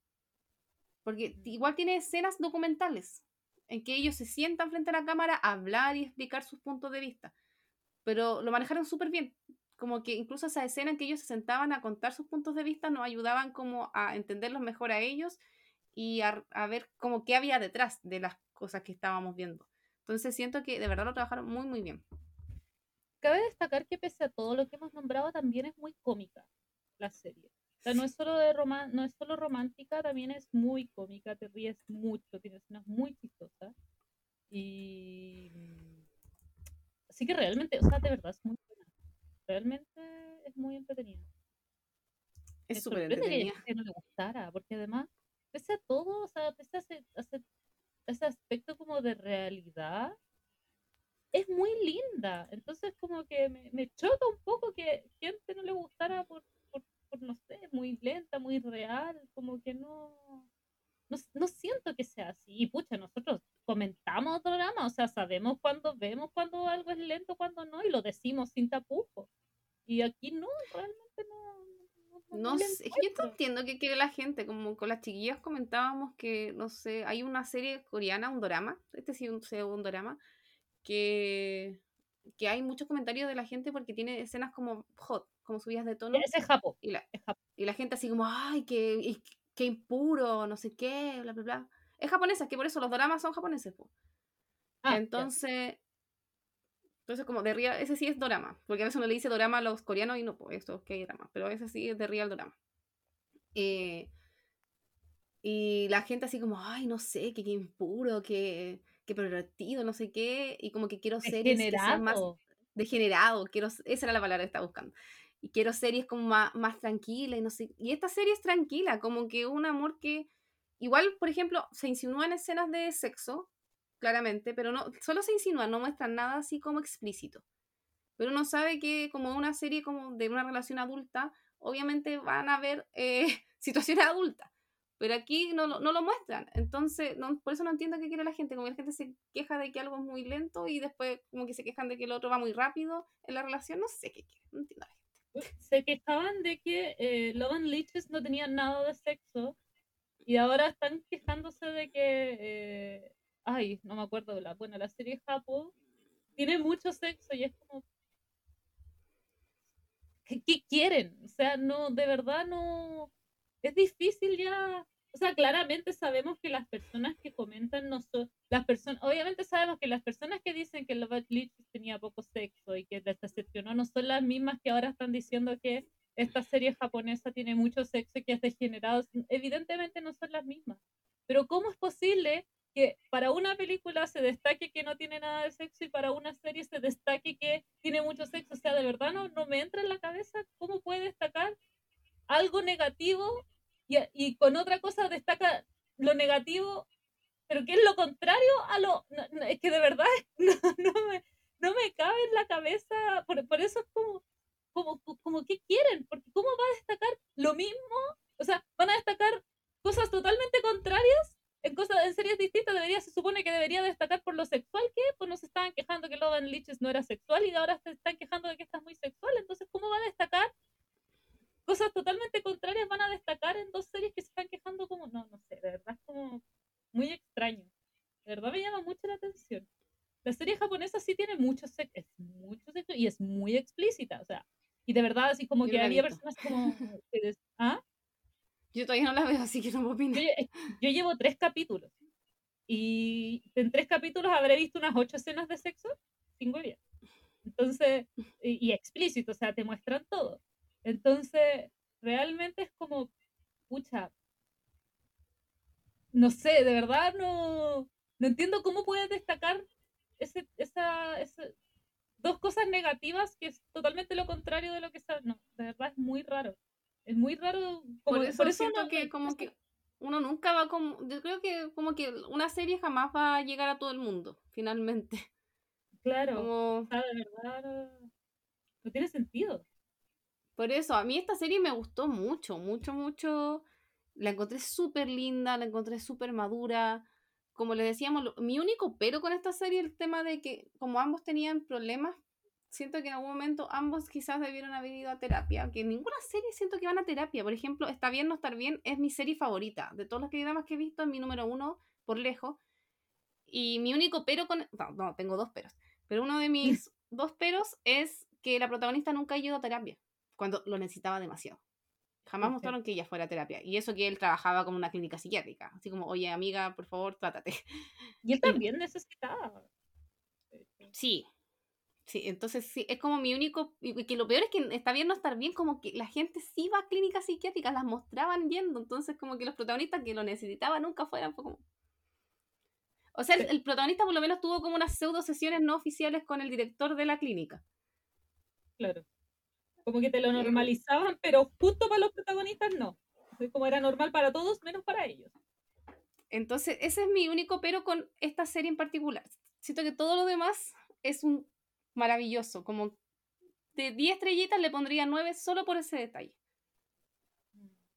Porque igual tiene escenas documentales en que ellos se sientan frente a la cámara a hablar y explicar sus puntos de vista. Pero lo manejaron súper bien. Como que incluso esa escena en que ellos se sentaban a contar sus puntos de vista nos ayudaban como a entenderlos mejor a ellos y a, ver como qué había detrás de las cosas que estábamos viendo. Entonces siento que de verdad lo trabajaron muy, muy bien. Cabe destacar que pese a todo lo que hemos nombrado, también es muy cómica la serie no es solo de no es solo romántica, también es muy cómica, te ríes mucho, tiene escenas muy chistosas. Y así que realmente, o sea, de verdad es muy buena. Realmente es muy entretenida. Es súper entretenida. Que, no le gustara, porque además, pese a todo, o sea, pese a ese, ese aspecto como de realidad, es muy linda. Entonces, como que me, me choca un poco que gente no le gustara por no sé, muy lenta, muy real, como que no, no, siento que sea así. Y pucha, nosotros comentamos drama, o sea, sabemos cuando vemos cuando algo es lento, cuando no, y lo decimos sin tapujos. Y aquí no, realmente no. No, sé, yo entiendo que, que la gente, como con las chiquillas comentábamos que, no sé, hay una serie coreana, un drama, este sí un, un drama, que, que hay muchos comentarios de la gente porque tiene escenas como hot, como subidas de tono. Ese es Japo. Y la, y la gente así como, ay, qué, qué impuro, no sé qué, bla, bla, bla. Es japonesa, que por eso los dramas son japoneses. Ah, Entonces, Entonces, como de real, ese sí es drama. Porque a veces uno le dice drama a los coreanos y no, pues esto es que drama. Pero ese sí es de real drama. Eh, y la gente así como, ay, no sé, que, impuro, que, que pervertido, no sé qué. Y como que quiero que sean más degenerado. Quiero, esa era la palabra que estaba buscando. Y quiero series como más, más tranquilas y no sé. Y esta serie es tranquila, como que un amor que. Igual, por ejemplo, se insinúa en escenas de sexo, claramente, pero no, solo se insinúa, no muestran nada así como explícito. Pero uno sabe que como una serie como de una relación adulta, obviamente van a haber eh, situaciones adultas. Pero aquí no, no lo muestran. Entonces, no, por eso no entiendo qué quiere la gente. Como la gente se queja de que algo es muy lento y después como que se quejan de que el otro va muy rápido en la relación. No sé qué quiere. No entiendo se quejaban de que eh, Love Leeches no tenían nada de sexo y ahora están quejándose de que eh, ay, no me acuerdo de la, bueno, la serie Japón tiene mucho sexo y es como, ¿qué, quieren? O sea, no, de verdad no, es difícil ya, sea, claramente sabemos que las personas que comentan no son, las personas, obviamente sabemos que las personas que dicen que Love Leech tenía poco sexo y que les decepcionó no son las mismas que ahora están diciendo que esta serie japonesa tiene mucho sexo y que es degenerado. Evidentemente no son las mismas. Pero ¿cómo es posible que para una película se destaque que no tiene nada de sexo y para una serie se destaque que tiene mucho sexo. O sea, de verdad no, no me entra en la cabeza cómo puede destacar algo negativo y, y con otra cosa destaca lo negativo, pero que es lo contrario a lo... es que de verdad no, no, me, no me cabe en la cabeza, por, por eso es como, como, como, ¿qué quieren? Porque ¿cómo va a destacar lo mismo? O sea, van a destacar cosas totalmente contrarias en cosas, en series distintas debería, se supone que debería destacar por lo sexual que, pues nos estaban quejando que Logan Leeches no era sexual y ahora se están quejando de que estás muy sexual, entonces ¿cómo va a destacar? Cosas totalmente contrarias van a destacar en dos series que se están quejando como, no, no sé, de verdad es como muy extraño. De verdad me llama mucho la atención. La serie japonesa sí tiene mucho sexo, mucho sexo y es muy explícita, o sea, y de verdad así como que había personas como, ¿ah? Yo todavía no la veo, así que no me opino. Yo, llevo tres capítulos. Y en tres capítulos habré visto unas ocho escenas de sexo sin bien. Entonces, y, explícito, o sea, te muestran todo. Entonces, realmente es como, pucha, no sé, de verdad no, no entiendo cómo puedes destacar ese, esa, dos cosas negativas que es totalmente lo contrario de lo que está. No, de verdad es muy raro. Es muy raro. por eso, siento que como que uno nunca va como... Yo creo que como que una serie jamás va a llegar a todo el mundo, finalmente. Claro. Como... de verdad no tiene sentido. Por eso, a mí esta serie me gustó mucho, mucho, mucho. La encontré súper linda, la encontré súper madura. Como le decíamos, mi único pero con esta serie es el tema de que como ambos tenían problemas siento que en algún momento ambos quizás debieron haber ido a terapia, que ninguna serie siento que van a terapia. Por ejemplo, Está bien, no estar bien es mi serie favorita. De todos los que dramas que he visto, es mi número uno por lejos. Y mi único pero con... No, no, tengo dos peros. Pero uno de mis dos peros es que la protagonista nunca ha ido a terapia, cuando lo necesitaba demasiado. Jamás mostraron que ella fuera a terapia. Y eso que él trabajaba como una clínica psiquiátrica. Así como, oye, amiga, por favor, trátate. Y él también necesitaba. Sí, Sí, entonces sí, es como mi único, y que lo peor es que está bien no estar bien, como que la gente sí va a clínicas psiquiátricas, las mostraban yendo, entonces como que los protagonistas que lo necesitaban nunca fueran, fue como... O sea, el, protagonista por lo menos tuvo como unas pseudo sesiones no oficiales con el director de la clínica. Claro. Como que te lo normalizaban, pero justo para los protagonistas no. Como era normal para todos, menos para ellos. Entonces, ese es mi único pero con esta serie en particular. Siento que todo lo demás es un maravilloso. Como de 10 estrellitas le pondría 9 solo por ese detalle.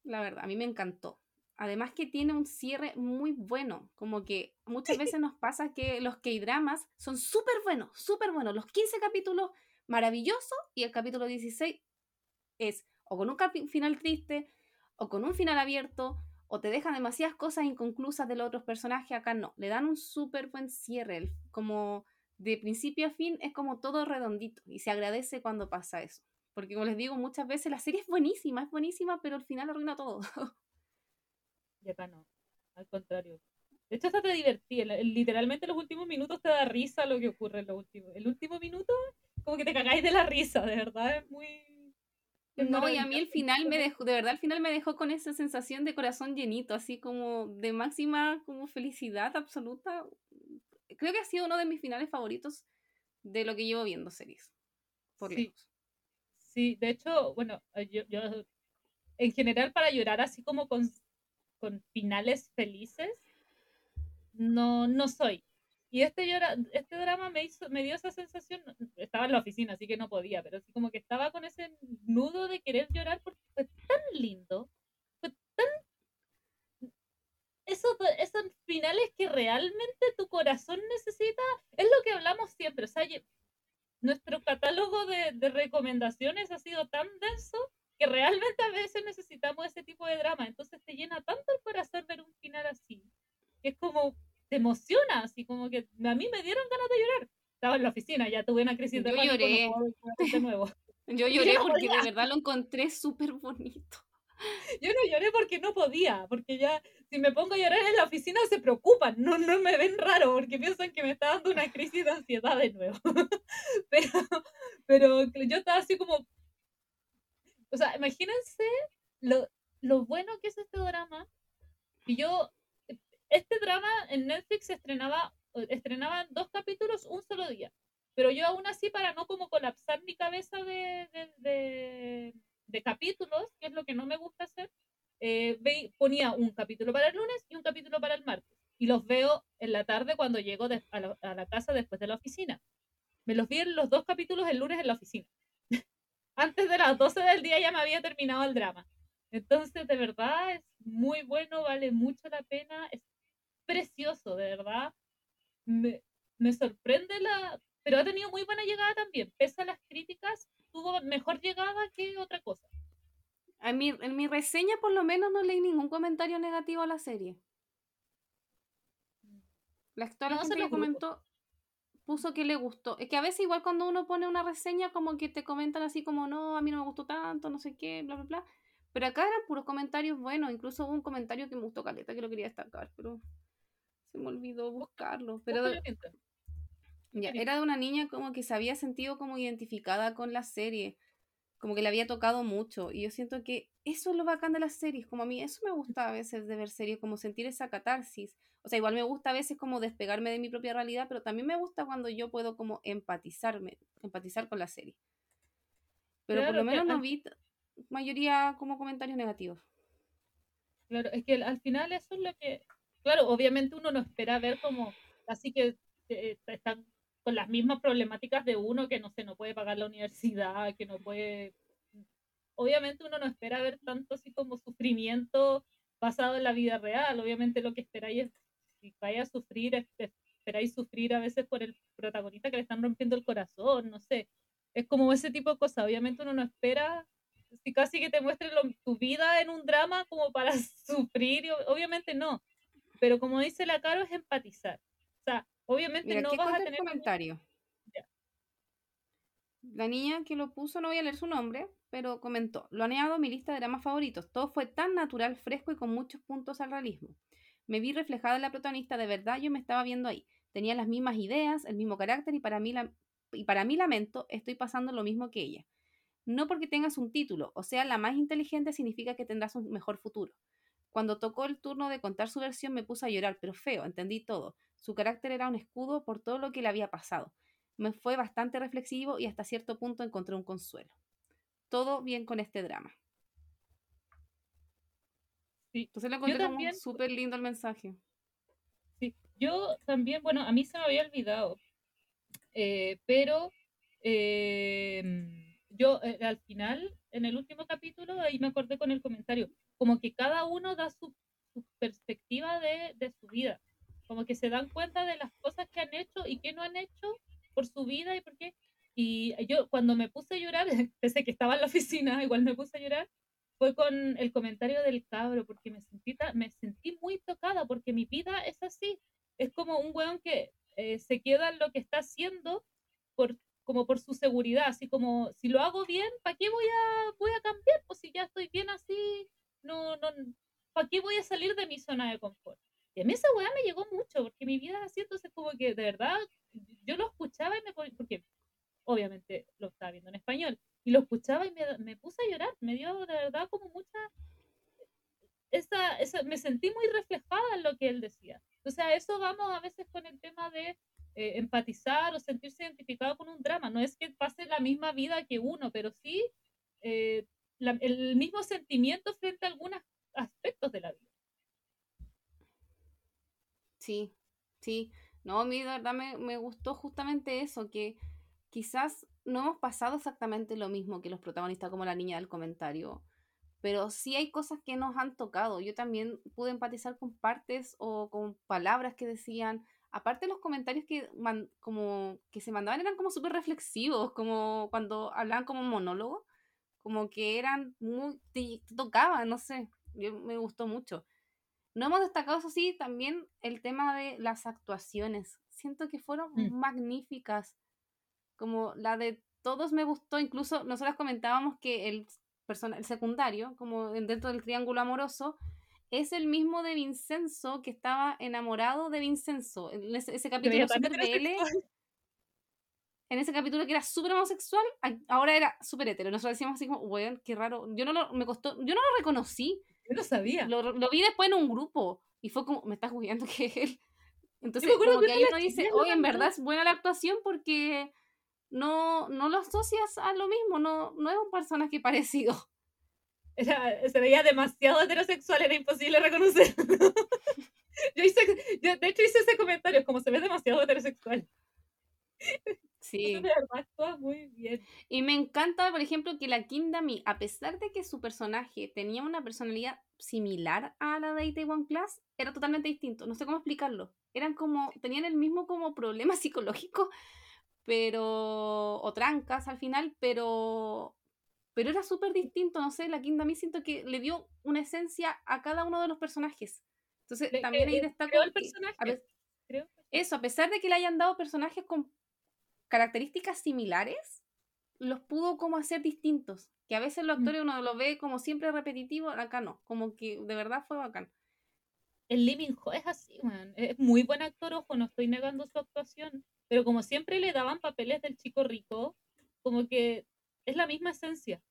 La verdad, a mí me encantó. Además que tiene un cierre muy bueno, como que muchas veces nos pasa que los K-dramas son súper buenos, súper buenos. Los 15 capítulos maravillosos y el capítulo 16 es o con un final triste o con un final abierto o te dejan demasiadas cosas inconclusas de los otros personajes. Acá no, le dan un súper buen cierre, como de principio a fin es como todo redondito y se agradece cuando pasa eso. Porque como les digo, muchas veces la serie es buenísima, es buenísima, pero al final arruina todo. Y acá no, al contrario. De hecho, hasta te divertí. Literalmente, los últimos minutos te da risa lo que ocurre en los últimos. El último minuto, como que te cagáis de la risa, de verdad, es muy. no, y a mí el final me dejó, de verdad, el final me dejó con esa sensación de corazón llenito, así como de máxima como felicidad absoluta. Creo que ha sido uno de mis finales favoritos de lo que llevo viendo series. Por sí. Sí, de hecho, bueno, eh, yo, yo en general para llorar así como con, con finales felices, no, no soy. Y este, llora, este drama me, hizo, me dio esa sensación, estaba en la oficina, así que no podía, pero así como que estaba con ese nudo de querer llorar porque fue tan lindo, fue tan... Esos, esos finales que realmente tu corazón necesita, es lo que hablamos siempre, o sea, nuestro catálogo de, de recomendaciones ha sido tan denso que realmente a veces necesitamos ese tipo de drama, entonces te llena tanto el corazón ver un final así, que es como te emociona, así como que a mí me dieron ganas de llorar. Estaba en la oficina, ya tuve una crisis de Yo lloré. de nuevo. Yo lloré porque de verdad lo encontré súper bonito. Yo no lloré porque no podía, porque ya si me pongo a llorar en la oficina se preocupan, no, no me ven raro porque piensan que me está dando una crisis de ansiedad de nuevo. pero, pero yo estaba así como, o sea, imagínense lo, lo bueno que es este drama. Y yo este drama en Netflix estrenaba, estrenaban dos capítulos un solo día. Pero yo aún así, para no como colapsar mi cabeza de, de, de, capítulos, que es lo que no me gusta hacer, eh, ponía un capítulo para el lunes y un capítulo para el martes. Y los veo en la tarde cuando llego a, la, a, la, casa después de la oficina. Me los vi en los dos capítulos el lunes en la oficina. Antes de las 12 del día ya me había terminado el drama. Entonces, de verdad, es muy bueno, vale mucho la pena, es precioso, de verdad. Me, me sorprende la... Pero ha tenido muy buena llegada también. Pese a las críticas, tuvo mejor llegada que otra cosa. En mi, en mi reseña por lo menos no leí ningún comentario negativo a la serie. La actora no que comentó puso que le gustó. Es que a veces igual cuando uno pone una reseña como que te comentan así como no, a mí no me gustó tanto, no sé qué, bla, bla, bla. Pero acá eran puros comentarios buenos. Incluso hubo un comentario que me gustó caleta que lo quería destacar, pero se me olvidó buscarlo. Pero ya, era de una niña como que se había sentido como identificada con la serie, como que le había tocado mucho. Y yo siento que eso es lo bacán de las series, como a mí eso me gusta a veces de ver series, como sentir esa catarsis. O sea, igual me gusta a veces como despegarme de mi propia realidad, pero también me gusta cuando yo puedo como empatizarme, empatizar con la serie. Pero por lo menos no vi mayoría como comentarios negativos. Claro, es que al final eso es lo que claro, obviamente uno no espera ver como, así que eh, están con las mismas problemáticas de uno, que no sé, no puede pagar la universidad, que no puede... Obviamente uno no espera ver tanto así como sufrimiento basado en la vida real. Obviamente lo que esperáis es, si vaya a sufrir, esperáis sufrir a veces por el protagonista que le están rompiendo el corazón, no sé. Es como ese tipo de cosas. Obviamente uno no espera si casi que te muestre tu vida en un drama como para sufrir, obviamente no pero como dice la Caro, es empatizar. O sea, obviamente no vas a tener... comentario. La niña que lo puso, no voy a leer su nombre, pero comentó, lo han añado a mi lista de dramas favoritos. Todo fue tan natural, fresco y con muchos puntos al realismo. Me vi reflejada en la protagonista, de verdad yo me estaba viendo ahí. Tenía las mismas ideas, el mismo carácter y para mí, la, y para mí lamento, estoy pasando lo mismo que ella. No porque tengas un título, o sea, la más inteligente significa que tendrás un mejor futuro. Cuando tocó el turno de contar su versión me puse a llorar, pero feo, entendí todo. Su carácter era un escudo por todo lo que le había pasado. Me fue bastante reflexivo y hasta cierto punto encontré un consuelo. Todo bien con este drama. Sí. Entonces lo encontré como súper lindo el mensaje. Sí, yo también, bueno, a mí se me había olvidado, eh, pero eh, yo eh, al final, en el último capítulo, ahí me acordé con el comentario, como que cada uno da su, perspectiva de, de, su vida, como que se dan cuenta de las cosas que han hecho y que no han hecho por su vida y por qué. Y yo cuando me puse a llorar, pese que estaba en la oficina, igual me puse a llorar, fue con el comentario del cabro, porque me sentí, me sentí muy tocada, porque mi vida es así, es como un weón que eh, se queda en lo que está haciendo por, como por su seguridad, así como si lo hago bien, ¿para qué voy a, voy a cambiar? Pues si ya estoy bien así, no, no, ¿para qué voy a salir de mi zona de confort? Y a mí esa weá me llegó mucho, porque mi vida es así, entonces como que de verdad yo lo escuchaba y me porque obviamente lo estaba viendo en español, y lo escuchaba y me, me puse a llorar, me dio de verdad como mucha, esa, esa, me sentí muy reflejada en lo que él decía. O sea, eso vamos a veces con el tema de eh, empatizar o sentirse identificado con un drama. No es que pase la misma vida que uno, pero sí eh, el mismo sentimiento frente a algunos aspectos de la vida. Sí, sí. No, a mí de verdad me, me gustó justamente eso, que quizás no hemos pasado exactamente lo mismo que los protagonistas como la niña del comentario, pero sí hay cosas que nos han tocado. Yo también pude empatizar con partes o con palabras que decían, aparte los comentarios que, como, que se mandaban eran como súper reflexivos, como cuando hablaban como monólogo, como que eran muy, te, tocaban, no sé, yo, me gustó mucho. No hemos destacado, eso sí, también el tema de las actuaciones. Siento que fueron mm. magníficas. Como la de todos me gustó, incluso nosotras comentábamos que el, el secundario, como dentro del triángulo amoroso, es el mismo de Vincenzo que estaba enamorado de Vincenzo. En ese, capítulo super BL, en ese capítulo que era súper homosexual, ahora era súper hetero. Nosotros decíamos así como, weón, qué raro. Yo no lo, me costó, yo no lo reconocí. Yo no sabía. Lo, lo vi después en un grupo y fue como, me estás jugando que él. Entonces, como que ahí uno dice, oye, en verdad es buena la actuación porque no, no lo asocias a lo mismo, no, no es un personaje parecido. Era, se veía demasiado heterosexual, era imposible reconocerlo. yo hice, yo, de hecho hice ese comentario, como se ve demasiado heterosexual. Sí. muy bien. Y me encanta, por ejemplo, que la Kim Dami, a pesar de que su personaje tenía una personalidad similar a la de Itaewon Class, era totalmente distinto. No sé cómo explicarlo. Eran como, tenían el mismo como problema psicológico, pero, o trancas al final, pero, pero era súper distinto. No sé, la Kim Dami siento que le dio una esencia a cada uno de los personajes. Entonces, también ahí destaco. el personaje. Eso, a pesar de que le hayan dado personajes con características similares, los pudo como hacer distintos. Que a veces los mm. actores uno lo ve como siempre repetitivo, acá no, como que de verdad fue bacán. El Living Ho es así, man. Es muy buen actor, ojo, no estoy negando su actuación, pero como siempre le daban papeles del chico rico, como que es la misma esencia.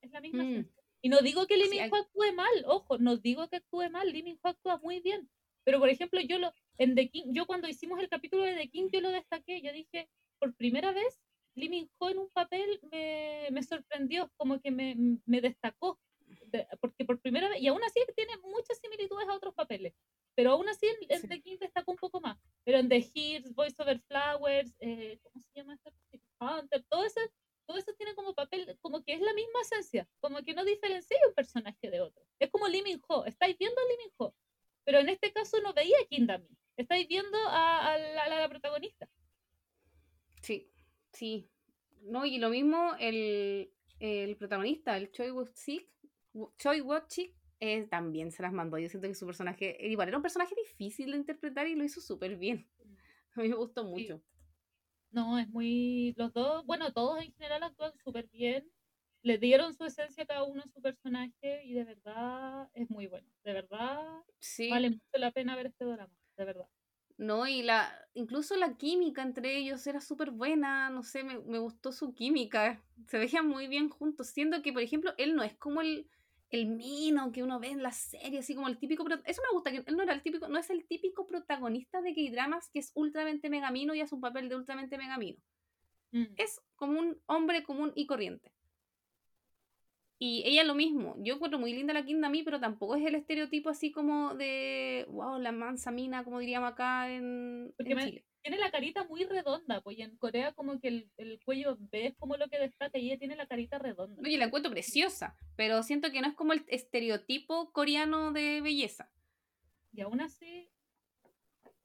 Es la misma mm. esencia. Y no digo que Lee Ho actúe mal, ojo, no digo que actúe mal, Lee Ho actúa muy bien. Pero por ejemplo, yo lo en The King, yo cuando hicimos el capítulo de The King, yo lo destaqué, yo dije, por primera vez, Lee Min Ho en un papel me, me sorprendió, como que me, me destacó, porque por primera vez, y aún así tiene muchas similitudes a otros papeles, pero aún así en, The King destacó un poco más. Pero en The Hears, Voice Over Flowers, eh, ¿cómo se llama este? Hunter, todo eso, todo eso tiene como papel, como que es la misma esencia, como que no diferencia un personaje de otro. Es como Lee Min Ho, estáis viendo a Lee Min Ho, pero en este caso no veía a Kim Dami, estáis viendo a, la, a la protagonista. Sí. No, y lo mismo el, el protagonista, el Choi Wook-sik, Choi Wook-sik, eh, también se las mandó. Yo siento que su personaje, igual era un personaje difícil de interpretar y lo hizo súper bien. A mí me gustó mucho. No, es muy. Los dos, bueno, todos en general actúan súper bien. Le dieron su esencia a cada uno en su personaje y de verdad es muy bueno. De verdad sí. vale mucho la pena ver este drama, de verdad. ¿No? Y la, incluso la química entre ellos era súper buena, no sé, me, me, gustó su química, se veían muy bien juntos, siendo que, por ejemplo, él no es como el, el mino que uno ve en la serie, así como el típico, eso me gusta, que él no era el típico, no es el típico protagonista de K-dramas que es ultramente megamino y hace un papel de ultramente megamino. Mm. Es como un hombre común y corriente. Y ella lo mismo. Yo encuentro muy linda la Kim mí, pero tampoco es el estereotipo así como de, wow, la mansa mina, como diríamos acá en, Chile. Tiene la carita muy redonda, pues en Corea como que el, el cuello ves como lo que destaca y ella tiene la carita redonda. Oye, la encuentro preciosa, pero siento que no es como el estereotipo coreano de belleza. Y aún así...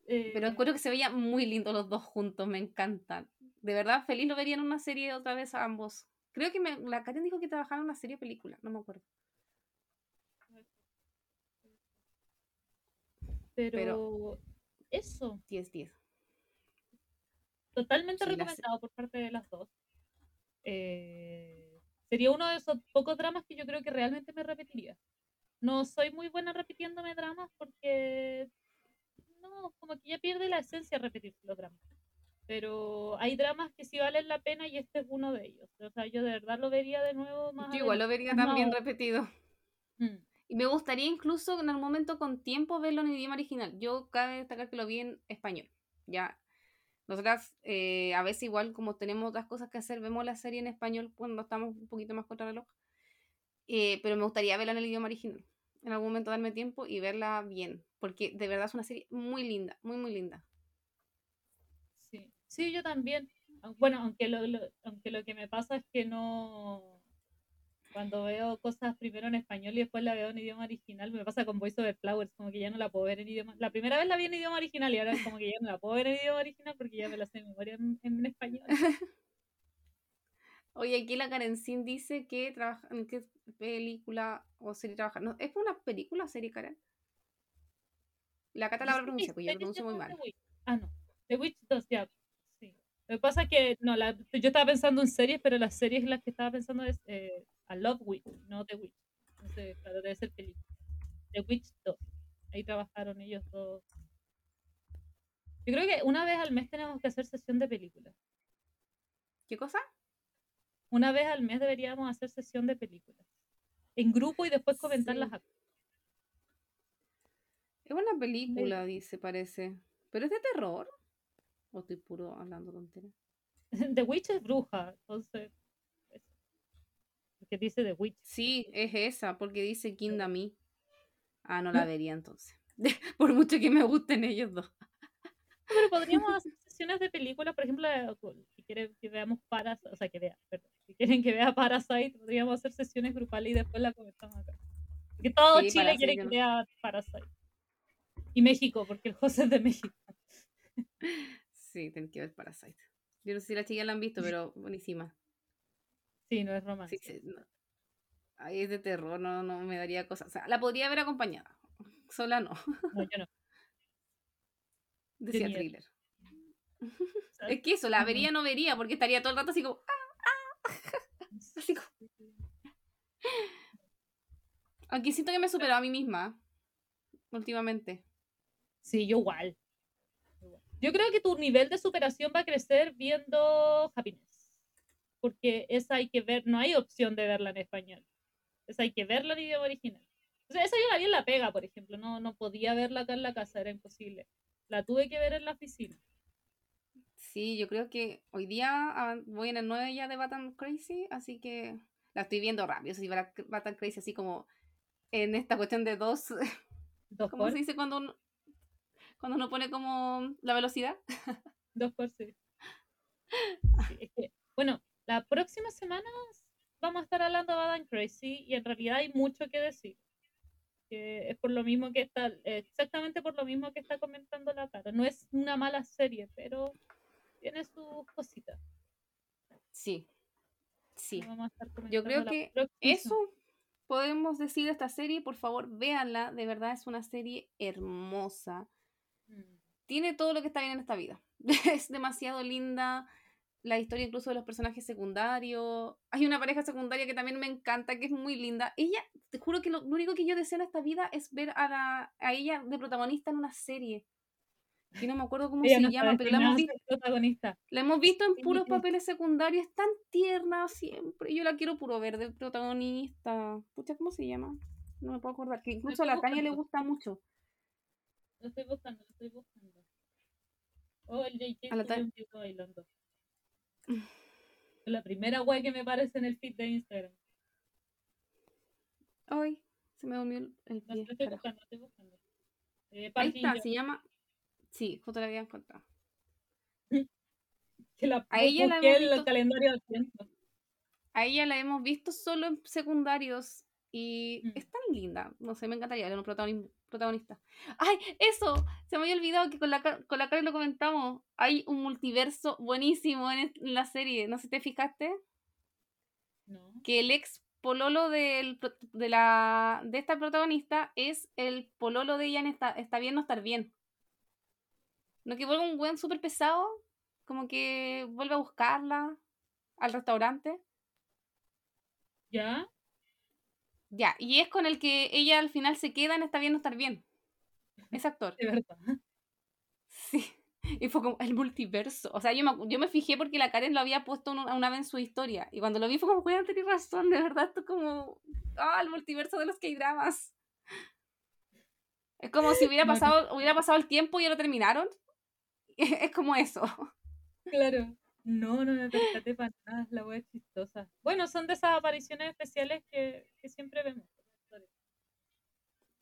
Eh... Pero encuentro que se veían muy lindos los dos juntos, me encantan. De verdad, feliz lo vería en una serie otra vez a ambos. Creo que me, la Karen dijo que trabajaba en una serie o película, no me acuerdo. Pero, eso. 10-10. Totalmente recomendado por parte de las dos. Eh, sería uno de esos pocos dramas que yo creo que realmente me repetiría. No soy muy buena repitiéndome dramas porque no, como que ya pierde la esencia repetir los dramas. Pero hay dramas que sí valen la pena y este es uno de ellos. O sea, yo de verdad lo vería de nuevo más. Yo igual lo vería también repetido. Mm. Y me gustaría incluso en algún momento con tiempo verlo en idioma original. Yo cabe destacar que lo vi en español. Ya. Nosotras eh, a veces igual como tenemos otras cosas que hacer, vemos la serie en español cuando estamos un poquito más contra reloj. Eh, pero me gustaría verla en el idioma original. En algún momento darme tiempo y verla bien. Porque de verdad es una serie muy linda, muy, muy linda. Sí, yo también. Bueno, aunque lo, aunque lo que me pasa es que no cuando veo cosas primero en español y después la veo en idioma original, me pasa con Voice Over Flowers, como que ya no la puedo ver en idioma. La primera vez la vi en idioma original y ahora es como que ya no la puedo ver en idioma original porque ya me la sé de memoria en, español. Oye, aquí la Karen Sin dice que trabaja en qué película o serie trabaja. No, ¿Es una película o serie, Karen? La Cata la pronuncia, pues yo la pronuncio muy mal. Ah, no. The Witch 2, ya. Lo que pasa es que, no, la, yo estaba pensando en series, pero las series las que estaba pensando es eh, a Love Witch, no The Witch. Entonces, claro, debe ser película. The Witch 2. Ahí trabajaron ellos dos. Yo creo que una vez al mes tenemos que hacer sesión de películas. ¿Qué cosa? Una vez al mes deberíamos hacer sesión de películas. En grupo y después comentarlas sí. Es una película, dice, parece. ¿Pero es de terror? ¿O estoy puro hablando tontería? The Witch es bruja, entonces que dice The Witch. Sí, es esa, porque dice Me. Ah, no la vería entonces. por mucho que me gusten ellos dos. Pero podríamos hacer sesiones de películas, por ejemplo, si quieren que veamos Parasite, o sea, que vea, perdón, si quieren que vea Parasite, podríamos hacer sesiones grupales y después la comentamos acá. Porque todo Chile quiere que vea Parasite. Y México, porque el José es de México. Sí, tienen que ver Parasite. Yo no sé si las chicas la han visto, pero buenísima. Sí, no es romántico. Sí, Ahí es de terror, no, no me daría cosas. O sea, la podría ver acompañada. Sola no. No, yo no. Decía thriller. es que eso, la vería no vería, porque estaría todo el rato así como. ¡Ah, ah! Así como. Aunque siento que me superó a mí misma. Últimamente. Sí, yo igual. Yo creo que tu nivel de superación va a crecer viendo Happiness porque esa hay que ver, no hay opción de verla en español. Esa hay que verla en idioma original. O sea, esa yo la vi en la pega, por ejemplo, no, no podía verla acá en la casa, era imposible. La tuve que ver en la oficina. Sí, yo creo que hoy día voy en el 9 ya de Batman Crazy, así que la estoy viendo rápido. Si Batman Crazy así como en esta cuestión de dos. ¿Dos ¿Cómo se dice cuando uno, cuando uno pone como la velocidad? Dos por sí. bueno, la próxima semana vamos a estar hablando de Bad Crazy y en realidad hay mucho que decir. Que es por lo mismo que está, exactamente por lo mismo que está comentando la cara. No es una mala serie, pero tiene sus cositas. Sí, sí. Yo creo que eso podemos decir de esta serie. Por favor, véanla. De verdad es una serie hermosa. Tiene todo lo que está bien en esta vida. es demasiado linda la historia incluso de los personajes secundarios. Hay una pareja secundaria que también me encanta, que es muy linda. Ella, te juro que lo, único que yo deseo en esta vida es ver a, la, a ella de protagonista en una serie. Y no me acuerdo cómo se llama, pero la hemos visto. Protagonista. La hemos visto en puros papeles secundarios, es tan tierna siempre. Yo la quiero puro ver de protagonista. Pucha, ¿cómo se llama? No me puedo acordar. Que incluso a la Tania le gusta mucho. Lo estoy buscando, lo estoy buscando. Oh, el JK la bailando. La primera web que me aparece en el feed de Instagram. Ay, se me durmió el, pie. No, estoy buscando, estoy buscando. Eh, Ahí está, se llama. Sí, justo la había encontrado. que la a ella la hemos visto... el calendario A ella la hemos visto solo en secundarios y mm. es tan linda. No sé, me encantaría ver un protagonismo protagonista. ¡Ay! Eso, se me había olvidado que con la, con la cara lo comentamos. Hay un multiverso buenísimo en, la serie. No sé si te fijaste. No. Que el ex pololo del, de, la, de esta protagonista es el pololo de ella en está, está bien no estar bien. No que vuelve un buen súper pesado, como que vuelve a buscarla al restaurante. ¿Ya? Ya, y es con el que ella al final se queda en Está bien no estar bien. Es actor. De verdad. Sí. Y fue como el multiverso. O sea, yo me, yo me fijé porque la Karen lo había puesto una, vez en su historia. Y cuando lo vi fue como, a tener razón, de verdad, esto como, ah, el multiverso de los K-dramas. Es como si hubiera pasado, hubiera pasado el tiempo y ya lo terminaron. Es como eso. Claro. No, no me percaté para nada, la wea chistosa. Bueno, son de esas apariciones especiales que, que siempre vemos.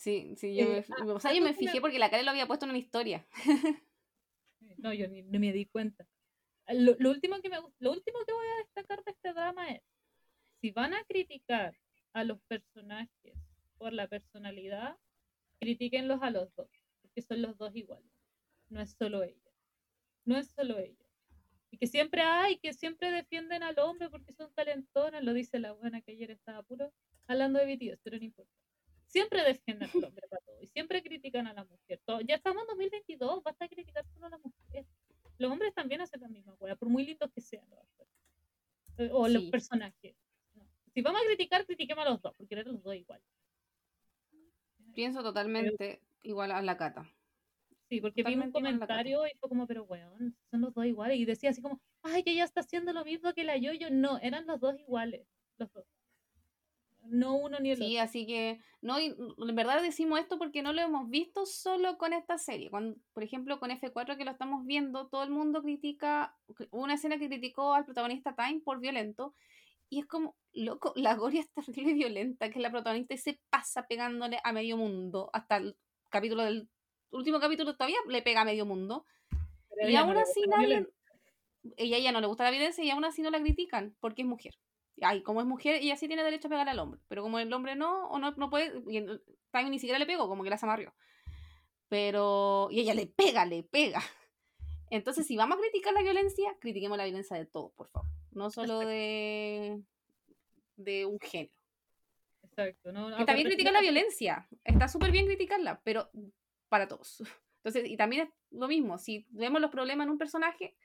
Sí, sí, yo, eh, me, o sea, yo me fijé porque la Karen lo había puesto en una historia. No, yo ni, me di cuenta. Lo, último que me, lo último que voy a destacar de este drama es, si van a criticar a los personajes por la personalidad, critiquenlos a los dos, porque son los dos iguales. No es solo ella. No es solo ella. Y que siempre hay, que siempre defienden al hombre porque son calentonas, lo dice la buena que ayer estaba puro hablando de BTS, pero no importa. Siempre defienden al hombre para todo y siempre critican a la mujer. ya estamos en 2022, basta criticar solo a la mujer. Los hombres también hacen la misma hueá, por muy lindos que sean. Eh, o los personajes. Si vamos a criticar, critiquemos a los dos, porque eran los dos igual. Pienso totalmente igual a la cata. Sí, porque vi un comentario y fue como, pero weón, son los dos iguales. Y decía así como, ay, que ella está haciendo lo mismo que la yo-yo. No, eran los dos iguales. Los dos no uno ni el otro. Sí, así que, no, y en verdad decimos esto porque no lo hemos visto solo con esta serie. Cuando, por ejemplo, con F4 que lo estamos viendo, todo el mundo critica, una escena que criticó al protagonista Time por violento, y es como, loco, la Goria es terrible violenta, que es la protagonista y se pasa pegándole a medio mundo, hasta el capítulo del último capítulo todavía le pega a medio mundo. y aún así nadie, ella ya no le gusta la violencia y aún así no la critican porque es mujer ay, como es mujer, ella sí tiene derecho a pegar al hombre, pero como el hombre no, o no, no puede, y también ni siquiera le pegó, como que la amarrió. Pero, y ella le pega, le pega. Entonces, si vamos a criticar la violencia, critiquemos la violencia de todos, por favor. No solo de, de un género. Exacto. No, que también criticar la violencia. Está súper bien criticarla, pero para todos. Entonces, y también es lo mismo. Si vemos los problemas en un personaje,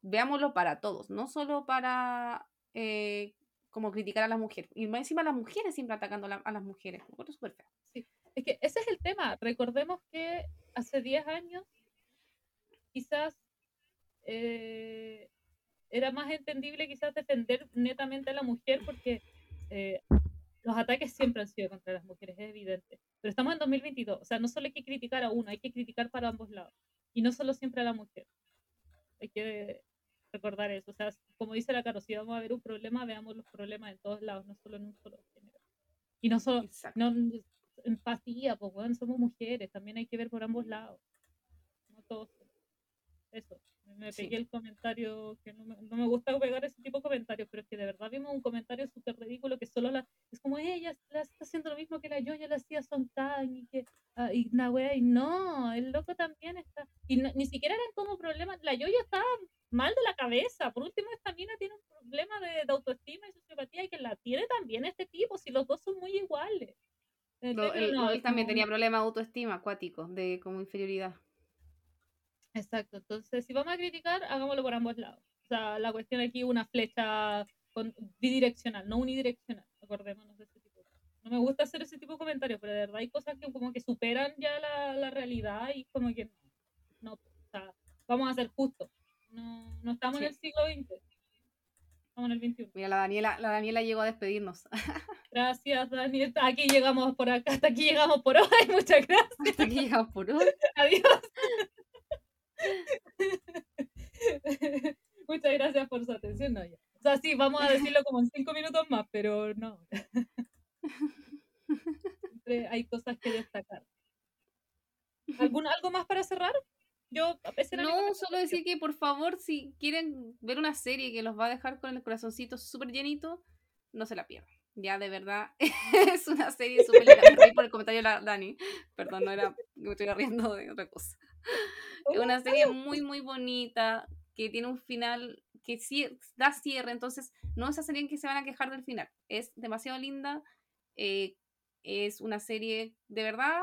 veámoslo para todos, no solo para eh, como criticar a las mujeres. Y más encima las mujeres siempre atacando a, las mujeres. Es que ese es el tema. Recordemos que hace 10 años quizás eh, era más entendible quizás defender netamente a la mujer porque eh, los ataques siempre han sido contra las mujeres, es evidente. Pero estamos en 2022, o sea, no solo hay que criticar a uno, hay que criticar para ambos lados. Y no solo siempre a la mujer. Hay que recordar eso. O sea, como dice la Caro, si vamos a ver un problema, veamos los problemas en todos lados, no solo en un solo género. Y no solo no, empatía, pues bueno, somos mujeres, también hay que ver por ambos lados. No todos. Eso. Me pegué el comentario que no me, no me, gusta pegar ese tipo de comentarios, pero es que de verdad vimos un comentario súper ridículo que solo la. Es como ella está haciendo lo mismo que la yo, ya la hacía Son y que. Uh, y una wea, y no, el loco también está. Y ni siquiera eran como problemas. La yo ya estaba mal de la cabeza. Por último, esta mina tiene un problema de, autoestima y sociopatía y que la tiene también este tipo, si los dos son muy iguales. él, también tenía problemas de autoestima acuático, de como inferioridad. Exacto, entonces si vamos a criticar, hagámoslo por ambos lados. O sea, la cuestión aquí es una flecha bidireccional, no unidireccional, acordémonos de ese tipo. No me gusta hacer ese tipo de comentarios, pero de verdad hay cosas que como que superan ya la, la realidad y como que no, o sea, vamos a ser justos. No, no estamos en el siglo XX. Estamos en el XXI. Mira, la Daniela, la Daniela llegó a despedirnos. Gracias, Daniela. Aquí llegamos por acá, hasta aquí llegamos por hoy. Muchas gracias. Hasta aquí llegamos por hoy. Adiós. Muchas gracias por su atención. No, O sea, sí, vamos a decirlo como en cinco minutos más, pero no. Siempre hay cosas que destacar. ¿Algún, ¿Algo más para cerrar? Yo, no, solo decir que por favor, si quieren ver una serie que los va a dejar con el corazoncito súper llenito, no se la pierdan. Ya, de verdad, es una serie súper linda. por el comentario de la Dani. Perdón, no era, me estoy riendo de otra cosa. Es una serie muy, muy bonita, que tiene un final que sí da cierre, entonces no es esa serie en que se van a quejar del final. Es demasiado linda. Eh, es una serie de verdad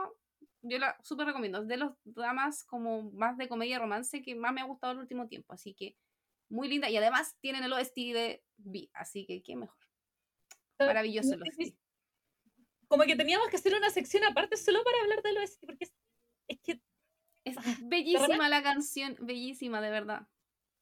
yo la súper recomiendo. Es de los dramas como más de comedia romance que más me ha gustado el último tiempo. Así que muy linda. Y además tienen el OST de B. Así que qué mejor. Maravilloso el OST. Como que teníamos que hacer una sección aparte solo para hablar del OST. Porque es, que. Es Bellísima la canción, bellísima, de verdad.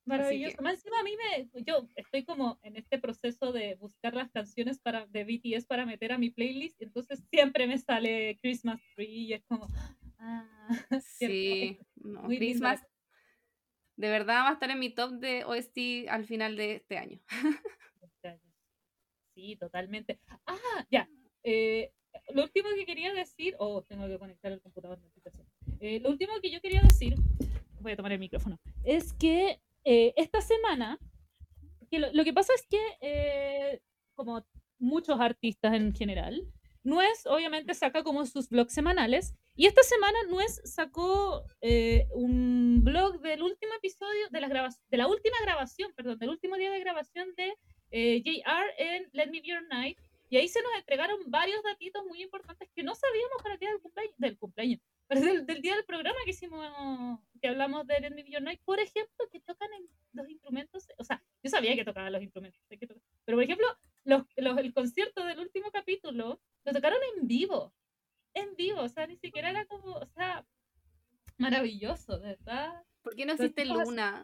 Maravilloso. Más encima a mí me, yo estoy como en este proceso de buscar las canciones para, de BTS para meter a mi playlist, entonces siempre me sale Christmas Tree y es como, ah, sí, no, Christmas, de verdad va a estar en mi top de OST al final de este año. Sí, totalmente. Ah, ya. Eh, lo último que quería decir, oh, tengo que conectar el computador. Eh, lo último que yo quería decir, voy a tomar el micrófono, es que eh, esta semana, que lo, que pasa es que, eh, como muchos artistas en general, Nuez obviamente saca como sus blogs semanales y esta semana Nuez sacó eh, un blog del último episodio, de la, de la última grabación, perdón, del último día de grabación de JR en Let Me Be Your Night y ahí se nos entregaron varios datitos muy importantes que no sabíamos para el día del cumpleaños, del cumpleaños del, del, día del programa que hicimos, que hablamos de Let Me Be por ejemplo, que tocan en los instrumentos, o sea, yo sabía que tocaban los instrumentos, pero por ejemplo, los, los, el concierto del último capítulo lo tocaron en vivo, en vivo, o sea, ni siquiera era como, o sea, maravilloso, ¿verdad? ¿Por qué no existe Luna?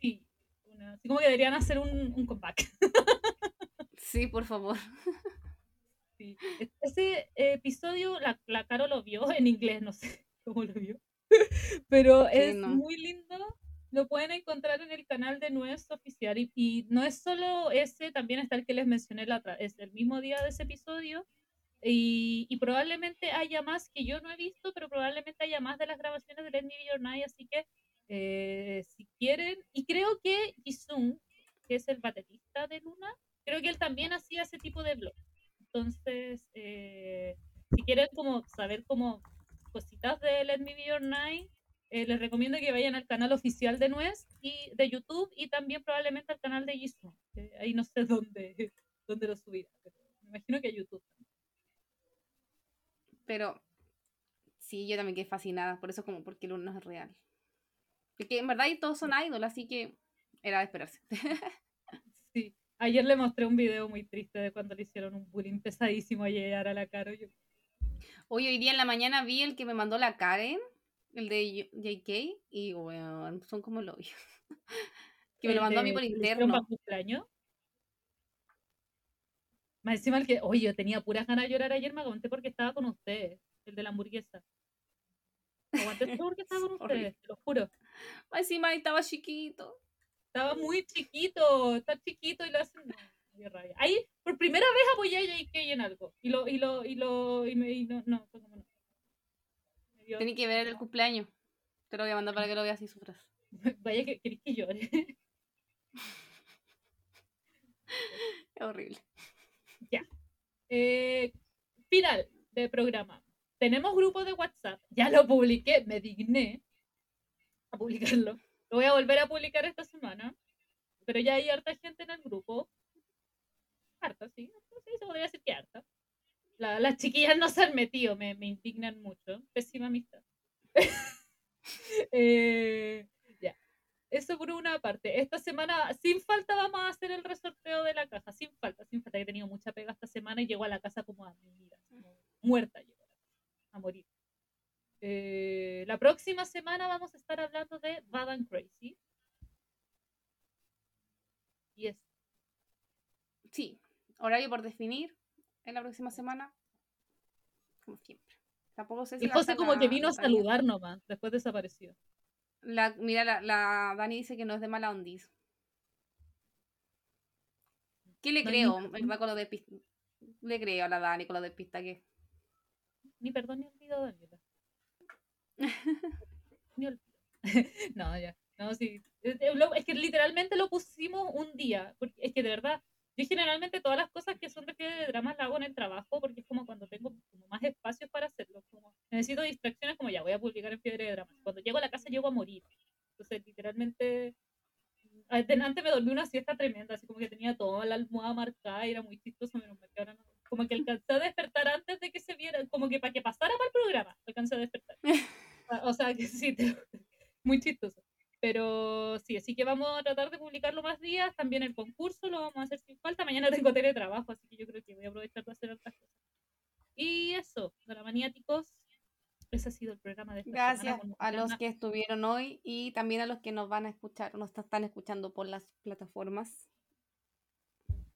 Sí, así como que deberían hacer un, un comeback. Sí, por favor. Sí. Ese episodio, la, la Caro lo vio en inglés, no sé cómo lo vio. Pero es muy lindo. Lo pueden encontrar en el canal de Nuez Oficial. Y, no es solo ese, también está el que les mencioné la otra. Es el mismo día de ese episodio. Y, y, probablemente haya más que yo no he visto, pero probablemente haya más de las grabaciones de Let Me Be Your Night. Así que eh, si quieren, y creo que Jisung, que es el baterista de Luna, creo que él también hacía ese tipo de blog. Entonces, eh, si quieren como saber como cositas de Let Me Be Your Night, eh, les recomiendo que vayan al canal oficial de Nuez y de YouTube y también probablemente al canal de Jisoo. ahí no sé dónde, dónde lo subirá, pero me imagino que a YouTube. Pero sí, yo también quedé fascinada, por eso como porque el uno no es real. Porque en verdad todos son idols, así que era de esperarse. sí. Ayer le mostré un video muy triste de cuando le hicieron un bullying pesadísimo a llegar a la cara. Yo... Hoy, hoy día en la mañana vi el que me mandó la Karen, el de JK, y bueno, son como lo que me lo mandó a mí por interno. Más encima el que, oye, yo tenía puras ganas de llorar ayer, me aguanté porque estaba con ustedes, el de la hamburguesa. Me aguanté porque estaba con ustedes, te lo juro. Más encima estaba chiquito. Estaba muy chiquito, está chiquito y lo hacen. Ahí, por primera vez apoyé a JK en algo. Y lo, y lo, y lo, y me, y no, no, fue como no. Que ver el cumpleaños. Te lo voy a mandar para que lo veas y sufras. Vaya que querés que llore. Es horrible. Ya. Eh, final del programa. Tenemos grupo de WhatsApp. Ya lo publiqué, me digné a publicarlo. Lo voy a volver a publicar esta semana. Pero ya hay harta gente en el grupo. Harta, sí. Sí, se podría decir que harta. las chiquillas no se han metido, me, me indignan mucho. Pésima amistad. eh, ya. Eso por una parte. Esta semana, sin falta, vamos a hacer el resorteo de la caja. Sin falta, sin falta. He tenido mucha pega esta semana y llegó a la casa como a mi vida. muerta llegó a morir. Eh, la próxima semana vamos a estar hablando de Bad and Crazy. Y es. Sí, horario por definir en la próxima semana. Como siempre. Tampoco sé si. Y José, como que vino a saludar nomás, después desapareció. La, mira, la, la, Dani dice que no es de mala ondis. ¿Qué le creo? Con lo de Le creo a la Dani con lo de pista que. Ni perdón ni olvido, Daniela. no, ya. No, sí. Es que literalmente lo pusimos un día. Porque es que de verdad, yo generalmente todas las cosas que son de de drama las hago en el trabajo porque es como cuando tengo como más espacio para hacerlo. Como necesito distracciones, como ya voy a publicar en fiebre de drama. Cuando llego a la casa llego a morir. Entonces, literalmente. Antes me dormí una siesta tremenda, así como que tenía toda la almohada marcada y era muy chistoso. Menos mal que ahora no. Como que alcancé a despertar antes de que se viera, como que para que pasara para el programa, alcancé a despertar. Ah, o sea, que sí, muy chistoso. Pero sí, así que vamos a tratar de publicarlo más días. También el concurso lo vamos a hacer sin falta. Mañana tengo teletrabajo, así que yo creo que voy a aprovechar de hacer otras cosas. Y eso, para maniáticos, ese ha sido el programa de esta Gracias semana. a los que estuvieron hoy y también a los que nos van a escuchar, nos están escuchando por las plataformas.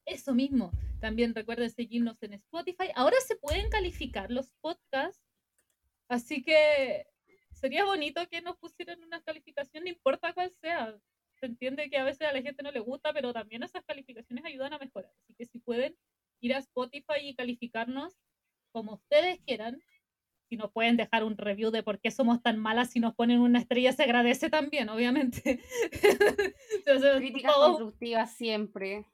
Eso mismo. También recuerden seguirnos en Spotify. Ahora se pueden calificar los podcasts, así que sería bonito que nos pusieran una calificación, no importa cuál sea. Se entiende que a veces a la gente no le gusta, pero también esas calificaciones ayudan a mejorar. Así que si pueden ir a Spotify y calificarnos como ustedes quieran, si nos pueden dejar un review de por qué somos tan malas, si nos ponen una estrella se agradece también, obviamente. Entonces, Críticas todo- constructivas siempre.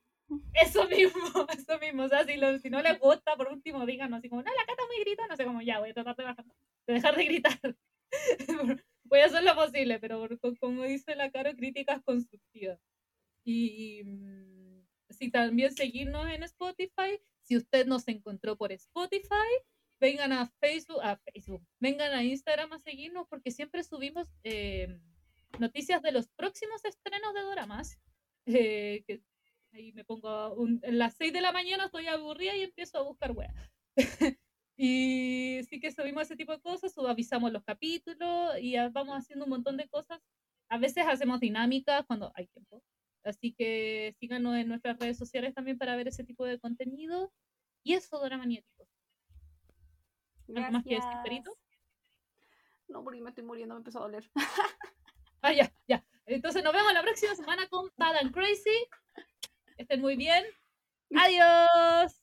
eso mismo, eso mismo. O sea, si, lo- si no les gusta, por último, díganos así como, no, la cata muy grita, no sé cómo, ya, voy a tratar de, bajar- de dejar de gritar. voy a hacer lo posible, pero como dice la Caro, críticas constructivas. Y, y, mm, sí, también seguirnos en Spotify. Si usted nos encontró por Spotify, vengan a Facebook, a Facebook, vengan a Instagram a seguirnos porque siempre subimos eh, noticias de los próximos estrenos de Doramas. Eh, que ahí me pongo a un- en las 6 de la mañana, estoy aburrida y empiezo a buscar weas. y sí que subimos ese tipo de cosas, suavizamos los capítulos y vamos haciendo un montón de cosas. A veces hacemos dinámicas cuando hay tiempo. Así que síganos en nuestras redes sociales también para ver ese tipo de contenido. Y eso, Dora Maniáticos. ¿Algo más que decir, Perito? No, porque me estoy muriendo, me empezó a doler. Ah, ya, ya. Entonces nos vemos la próxima semana con Bad and Crazy. Estén muy bien. Adiós.